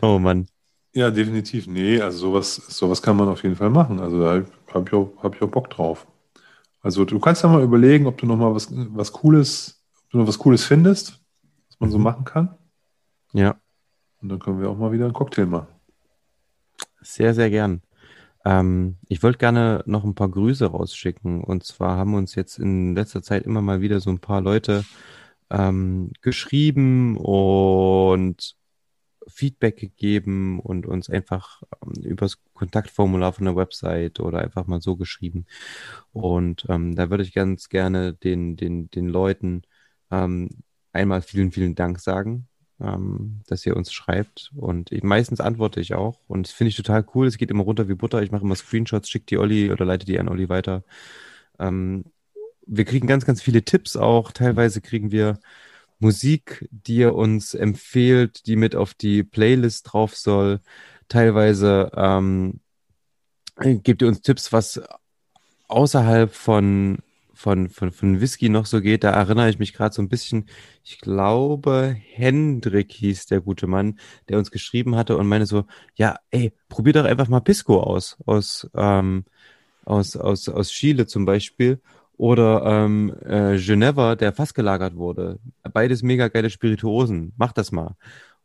oh Mann.
Ja, definitiv. Nee, also sowas, sowas kann man auf jeden Fall machen. Also da habe ich, auch, hab ich auch Bock drauf. Also du kannst ja mal überlegen, ob du noch mal was, was Cooles du noch was Cooles findest, was man so mhm. machen kann.
Ja.
Und dann können wir auch mal wieder einen Cocktail machen.
Sehr, sehr gern. Ähm, ich wollte gerne noch ein paar Grüße rausschicken. Und zwar haben uns jetzt in letzter Zeit immer mal wieder so ein paar Leute ähm, geschrieben und Feedback gegeben und uns einfach ähm, übers Kontaktformular von der Website oder einfach mal so geschrieben. Und ähm, da würde ich ganz gerne den, den, den Leuten ähm, einmal vielen, vielen Dank sagen, ähm, dass ihr uns schreibt. Und ich, meistens antworte ich auch. Und das finde ich total cool. Es geht immer runter wie Butter. Ich mache immer Screenshots, schicke die Olli oder leite die an Olli weiter. Ähm, wir kriegen ganz, ganz viele Tipps auch. Teilweise kriegen wir Musik, die er uns empfiehlt, die mit auf die Playlist drauf soll. Teilweise ähm, gibt ihr uns Tipps, was außerhalb von, von, von, von Whisky noch so geht. Da erinnere ich mich gerade so ein bisschen, ich glaube, Hendrik hieß der gute Mann, der uns geschrieben hatte und meine so, ja, ey, probier doch einfach mal Pisco aus, aus, ähm, aus, aus, aus Chile zum Beispiel. Oder ähm, äh, Geneva, der fast gelagert wurde. Beides mega geile Spirituosen. Mach das mal.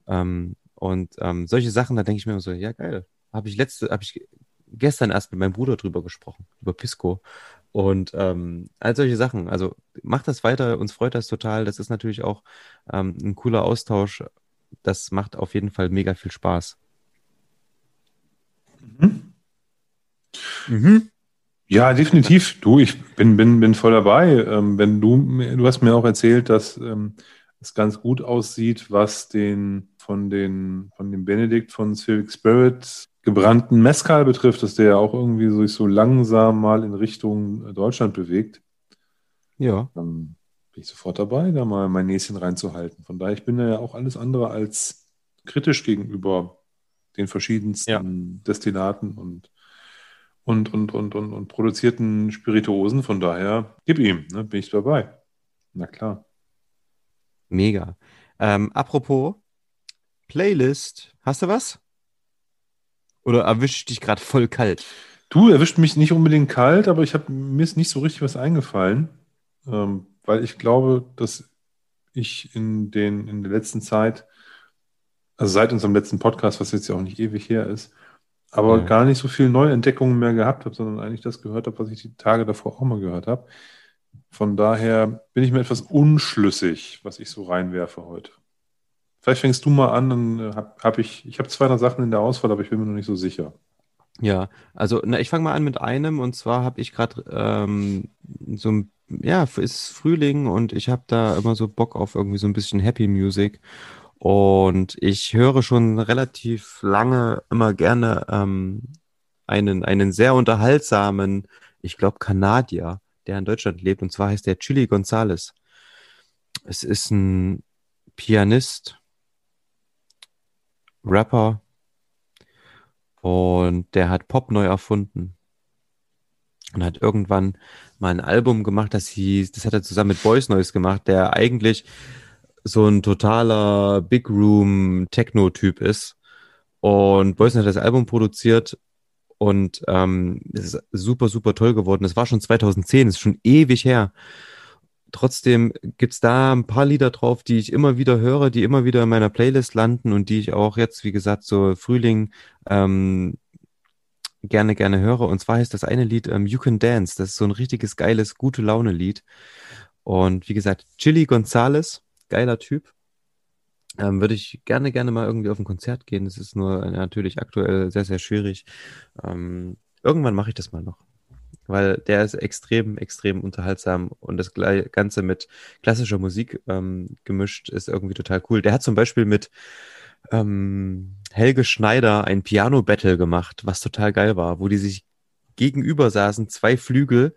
Ähm, und ähm, solche Sachen, da denke ich mir immer so, ja geil. Habe ich letzte, habe ich gestern erst mit meinem Bruder drüber gesprochen, über Pisco. Und ähm, all solche Sachen. Also macht das weiter, uns freut das total. Das ist natürlich auch ähm, ein cooler Austausch. Das macht auf jeden Fall mega viel Spaß.
Mhm. Mhm. Ja, definitiv. Du, ich bin, bin, bin voll dabei. Ähm, wenn du, du hast mir auch erzählt, dass ähm, es ganz gut aussieht, was den von den von dem Benedikt von Civic Spirit gebrannten Mescal betrifft, dass der ja auch irgendwie so, sich so langsam mal in Richtung Deutschland bewegt.
Ja.
Dann bin ich sofort dabei, da mal mein Näschen reinzuhalten. Von daher, ich bin ja auch alles andere als kritisch gegenüber den verschiedensten ja. Destillaten und und, und, und, und, und produzierten Spirituosen. Von daher, gib ihm, ne, bin ich dabei. Na klar.
Mega. Ähm, apropos Playlist, hast du was? Oder erwischt ich dich gerade voll kalt?
Du erwischt mich nicht unbedingt kalt, aber ich hab, mir ist nicht so richtig was eingefallen, ähm, weil ich glaube, dass ich in, den, in der letzten Zeit, also seit unserem letzten Podcast, was jetzt ja auch nicht ewig her ist, aber ja. gar nicht so viele Neuentdeckungen mehr gehabt habe, sondern eigentlich das gehört habe, was ich die Tage davor auch mal gehört habe. Von daher bin ich mir etwas unschlüssig, was ich so reinwerfe heute. Vielleicht fängst du mal an, dann äh, habe hab ich, ich habe zwei drei Sachen in der Auswahl, aber ich bin mir noch nicht so sicher.
Ja, also na, ich fange mal an mit einem und zwar habe ich gerade ähm, so ein, ja, ist Frühling und ich habe da immer so Bock auf irgendwie so ein bisschen Happy Music und ich höre schon relativ lange immer gerne ähm, einen, einen sehr unterhaltsamen, ich glaube, Kanadier, der in Deutschland lebt. Und zwar heißt der Chili Gonzales. Es ist ein Pianist, Rapper und der hat Pop neu erfunden und hat irgendwann mal ein Album gemacht, das hieß, das hat er zusammen mit Boys Noise gemacht, der eigentlich so ein totaler Big Room Techno-Typ ist. Und Boysen hat das Album produziert und ähm, es ist super, super toll geworden. Es war schon 2010, es ist schon ewig her. Trotzdem gibt's da ein paar Lieder drauf, die ich immer wieder höre, die immer wieder in meiner Playlist landen und die ich auch jetzt, wie gesagt, so Frühling ähm, gerne, gerne höre. Und zwar heißt das eine Lied ähm, You Can Dance. Das ist so ein richtiges, geiles, gute Laune-Lied. Und wie gesagt, Chili Gonzales geiler Typ. Ähm, würde ich gerne, gerne mal irgendwie auf ein Konzert gehen. Das ist nur natürlich aktuell sehr, sehr schwierig. Ähm, irgendwann mache ich das mal noch. Weil der ist extrem, extrem unterhaltsam und das Ganze mit klassischer Musik ähm, gemischt ist irgendwie total cool. Der hat zum Beispiel mit ähm, Helge Schneider ein Piano-Battle gemacht, was total geil war, wo die sich gegenüber saßen, zwei Flügel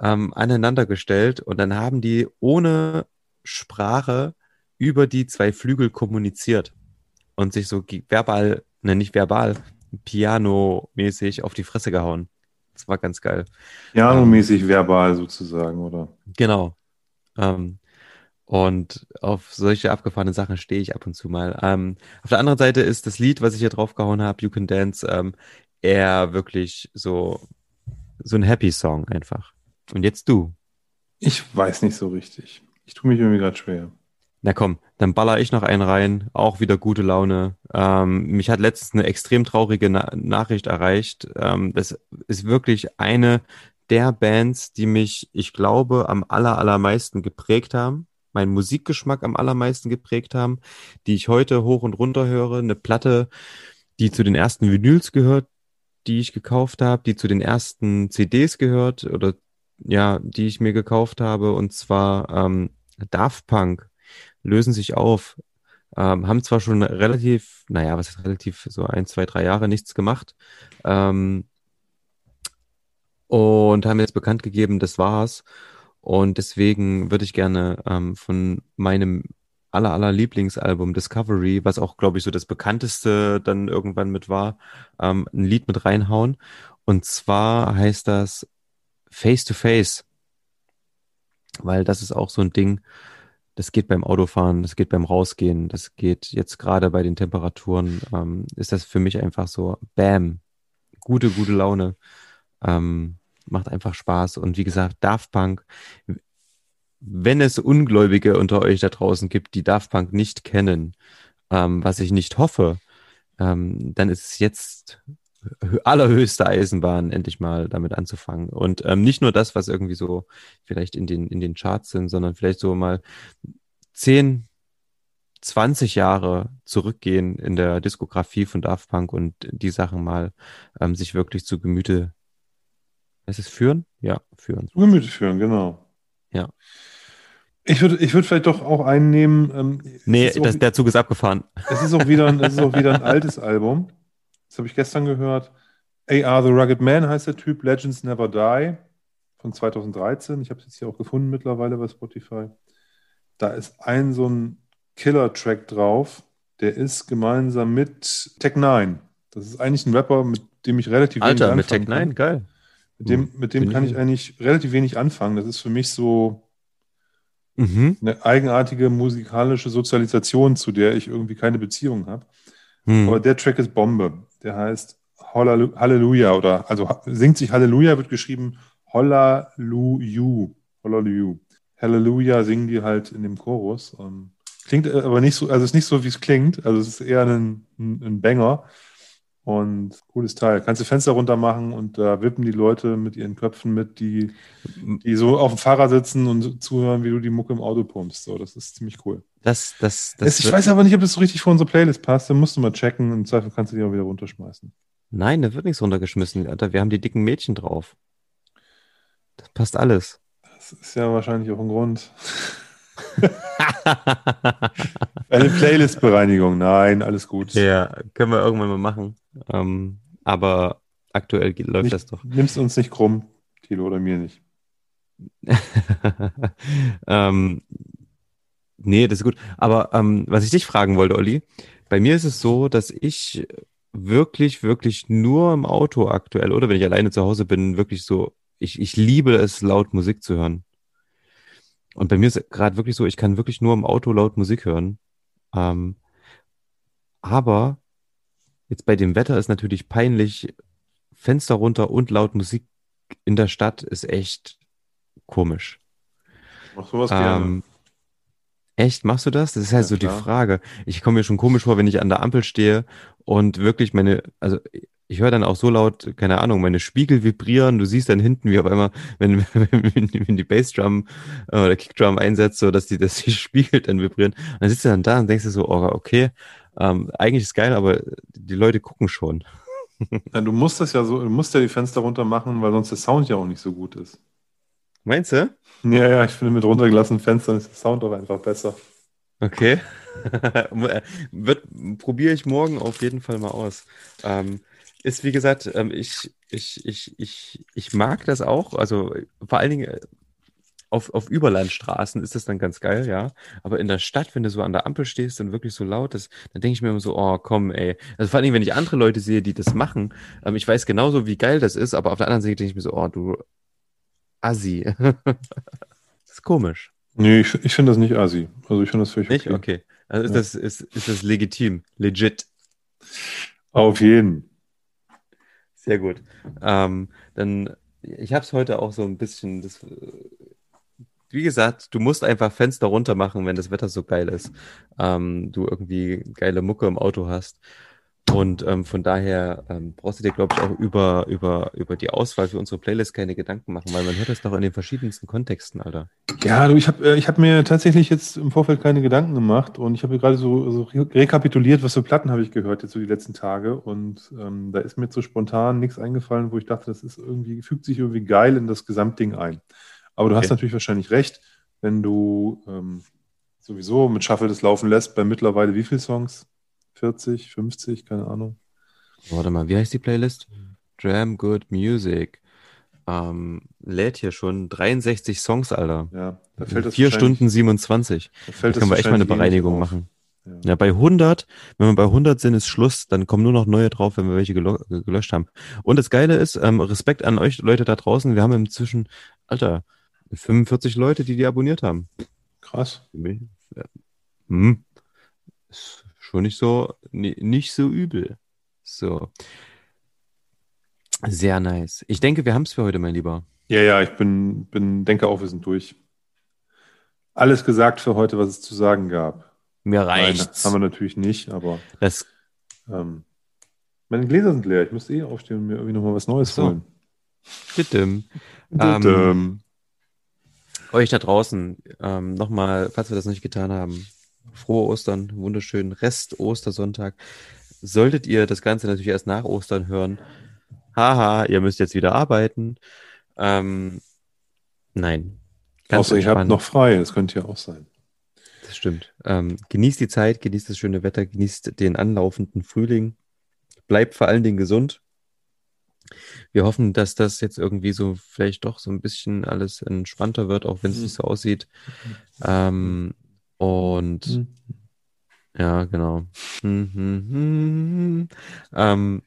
ähm, aneinander gestellt und dann haben die ohne Sprache über die zwei Flügel kommuniziert und sich so verbal, ne, nicht verbal, pianomäßig auf die Fresse gehauen. Das war ganz geil.
Pianomäßig ähm, verbal sozusagen, oder?
Genau. Ähm, und auf solche abgefahrene Sachen stehe ich ab und zu mal. Ähm, auf der anderen Seite ist das Lied, was ich hier draufgehauen habe, You Can Dance, ähm, eher wirklich so, so ein Happy Song einfach. Und jetzt du.
Ich weiß nicht so richtig. Ich tue mich irgendwie gerade schwer.
Na komm, dann baller ich noch einen rein. Auch wieder gute Laune. Ähm, mich hat letztens eine extrem traurige Na Nachricht erreicht. Ähm, das ist wirklich eine der Bands, die mich, ich glaube, am aller, allermeisten geprägt haben. Meinen Musikgeschmack am allermeisten geprägt haben, die ich heute hoch und runter höre. Eine Platte, die zu den ersten Vinyls gehört, die ich gekauft habe, die zu den ersten CDs gehört oder ja, die ich mir gekauft habe. Und zwar ähm, Daft Punk lösen sich auf, ähm, haben zwar schon relativ, naja, was ist relativ, so ein, zwei, drei Jahre nichts gemacht ähm, und haben jetzt bekannt gegeben, das war's. Und deswegen würde ich gerne ähm, von meinem aller, aller Lieblingsalbum Discovery, was auch, glaube ich, so das bekannteste dann irgendwann mit war, ähm, ein Lied mit reinhauen. Und zwar heißt das Face to Face. Weil das ist auch so ein Ding, das geht beim Autofahren, das geht beim Rausgehen, das geht jetzt gerade bei den Temperaturen, ähm, ist das für mich einfach so, bam, gute, gute Laune. Ähm, macht einfach Spaß. Und wie gesagt, Daft Punk, wenn es Ungläubige unter euch da draußen gibt, die Daft Punk nicht kennen, ähm, was ich nicht hoffe, ähm, dann ist es jetzt allerhöchste Eisenbahn, endlich mal damit anzufangen. Und ähm, nicht nur das, was irgendwie so vielleicht in den, in den Charts sind, sondern vielleicht so mal 10, 20 Jahre zurückgehen in der Diskografie von Daft Punk und die Sachen mal ähm, sich wirklich zu Gemüte, ist es führen? Ja, führen.
Zu Gemüte führen, genau.
Ja.
Ich würde ich würd vielleicht doch auch einnehmen. Ähm,
nee, das, der Zug ist abgefahren.
Es ist auch wieder, es ist auch wieder ein altes Album. Das habe ich gestern gehört. AR The Rugged Man heißt der Typ, Legends Never Die von 2013. Ich habe es jetzt hier auch gefunden mittlerweile bei Spotify. Da ist ein so ein Killer-Track drauf. Der ist gemeinsam mit Tech 9. Das ist eigentlich ein Rapper, mit dem ich relativ
Alter, wenig anfangen mit Tech 9, geil.
Mit dem, hm, mit dem kann ich eigentlich relativ wenig anfangen. Das ist für mich so mhm. eine eigenartige musikalische Sozialisation, zu der ich irgendwie keine Beziehung habe. Mhm. Aber der Track ist Bombe. Der heißt Halleluja oder also singt sich Halleluja, wird geschrieben Hollaluju. Hollaluju. Halleluja singen die halt in dem Chorus. Klingt aber nicht so, also es ist nicht so, wie es klingt. Also es ist eher ein, ein Banger. Und cooles Teil. Kannst du Fenster runter machen und da wippen die Leute mit ihren Köpfen mit, die, die so auf dem Fahrrad sitzen und zuhören, wie du die Mucke im Auto pumpst. So, das ist ziemlich cool.
Das, das, das
ich weiß aber nicht, ob das so richtig vor unsere Playlist passt. Dann musst du mal checken. Im Zweifel kannst du die auch wieder runterschmeißen.
Nein, da wird nichts runtergeschmissen, Alter. Wir haben die dicken Mädchen drauf. Das passt alles.
Das ist ja wahrscheinlich auch ein Grund. Eine Playlist-Bereinigung. Nein, alles gut.
Ja, können wir irgendwann mal machen. Ähm, aber aktuell läuft
nicht,
das doch.
Nimmst uns nicht krumm, Thilo, oder mir nicht.
ähm, nee, das ist gut. Aber ähm, was ich dich fragen wollte, Olli, bei mir ist es so, dass ich wirklich, wirklich nur im Auto aktuell oder wenn ich alleine zu Hause bin, wirklich so, ich, ich liebe es, laut Musik zu hören. Und bei mir ist gerade wirklich so, ich kann wirklich nur im Auto laut Musik hören. Ähm, aber jetzt bei dem Wetter ist natürlich peinlich, Fenster runter und laut Musik in der Stadt ist echt komisch.
Mach sowas ähm, gerne.
Echt, machst du das? Das ist halt ja, so klar. die Frage. Ich komme mir schon komisch vor, wenn ich an der Ampel stehe und wirklich meine, also ich höre dann auch so laut, keine Ahnung, meine Spiegel vibrieren. Du siehst dann hinten, wie auf einmal, wenn, wenn, wenn die Bassdrum äh, oder Kickdrum einsetzt, so dass die, dass die Spiegel dann vibrieren. Und dann sitzt du dann da und denkst dir so, oh, okay, ähm, eigentlich ist geil, aber die Leute gucken schon.
Ja, du musst das ja so, du musst ja die Fenster runter machen, weil sonst der Sound ja auch nicht so gut ist.
Meinst du?
Ja, ja, ich finde mit runtergelassenen Fenstern ist der Sound auch einfach besser.
Okay. Wird, probiere ich morgen auf jeden Fall mal aus. Ähm, ist wie gesagt, ähm, ich, ich, ich, ich, ich mag das auch. Also vor allen Dingen äh, auf, auf Überlandstraßen ist das dann ganz geil, ja. Aber in der Stadt, wenn du so an der Ampel stehst und wirklich so laut ist, dann denke ich mir immer so, oh komm, ey. Also vor allen Dingen, wenn ich andere Leute sehe, die das machen, ähm, ich weiß genauso, wie geil das ist, aber auf der anderen Seite denke ich mir so, oh du Assi. das ist komisch.
Nee, ich, ich finde das nicht assi. Also ich finde das völlig
okay. Nicht? Okay. Also ist, ja. das, ist, ist das legitim, legit.
Auf jeden.
Sehr gut. Ähm, dann, ich habe es heute auch so ein bisschen, das, wie gesagt, du musst einfach Fenster runter machen, wenn das Wetter so geil ist. Ähm, du irgendwie geile Mucke im Auto hast. Und ähm, von daher ähm, brauchst du dir, glaube ich, auch über, über, über die Auswahl für unsere Playlist keine Gedanken machen, weil man hört das doch in den verschiedensten Kontexten, Alter.
Ja, du, ich habe äh, ich hab mir tatsächlich jetzt im Vorfeld keine Gedanken gemacht und ich habe gerade so, so rekapituliert, was für Platten habe ich gehört jetzt so die letzten Tage und ähm, da ist mir so spontan nichts eingefallen, wo ich dachte, das ist irgendwie, fügt sich irgendwie geil in das Gesamtding ein. Aber du okay. hast natürlich wahrscheinlich recht, wenn du ähm, sowieso mit Shuffle das laufen lässt, bei mittlerweile wie viele Songs? 40, 50, keine Ahnung.
Warte mal, wie heißt die Playlist? Jam Good Music. ähm, lädt hier schon 63 Songs, Alter.
Ja, da fällt das
4
wahrscheinlich-
Stunden 27.
Da fällt
Da können wir echt mal eine
eh
Bereinigung machen.
Ja.
Ja, bei 100, wenn wir bei 100 sind, ist Schluss. Dann kommen nur noch neue drauf, wenn wir welche gelöscht haben. Und das Geile ist, ähm, Respekt an euch Leute da draußen. Wir haben inzwischen, Alter, 45 Leute, die die abonniert haben.
Krass.
Hm. Ist schon nicht so, ni- nicht so übel. So. Sehr nice. Ich denke, wir haben es für heute, mein Lieber.
Ja, ja, ich bin, bin, denke auch, wir sind durch. Alles gesagt für heute, was es zu sagen gab.
Mir
Nein,
reicht's.
haben wir natürlich nicht, aber
Das,
ähm, meine Gläser sind leer. Ich müsste eh aufstehen und mir irgendwie nochmal was Neues
so.
holen.
Tütüm.
Ähm,
Ähm, euch da draußen ähm, nochmal, falls wir das noch nicht getan haben, frohe Ostern, wunderschönen Rest Ostersonntag. Solltet ihr das Ganze natürlich erst nach Ostern hören, haha, ihr müsst jetzt wieder arbeiten. Ähm, nein. Ganz
außer ihr habt
entspannt.
noch frei, das könnte ja auch sein.
Das stimmt. Ähm, genießt die Zeit, genießt das schöne Wetter, genießt den anlaufenden Frühling. Bleibt vor allen Dingen gesund. Wir hoffen, dass das jetzt irgendwie so vielleicht doch so ein bisschen alles entspannter wird, auch wenn es
Mhm.
nicht so aussieht. Ähm, und ja, genau. Hm, hm, hm. Ähm,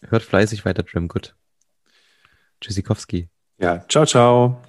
hört fleißig weiter Tramgood. Tschüssikowski.
Ja, ciao, ciao.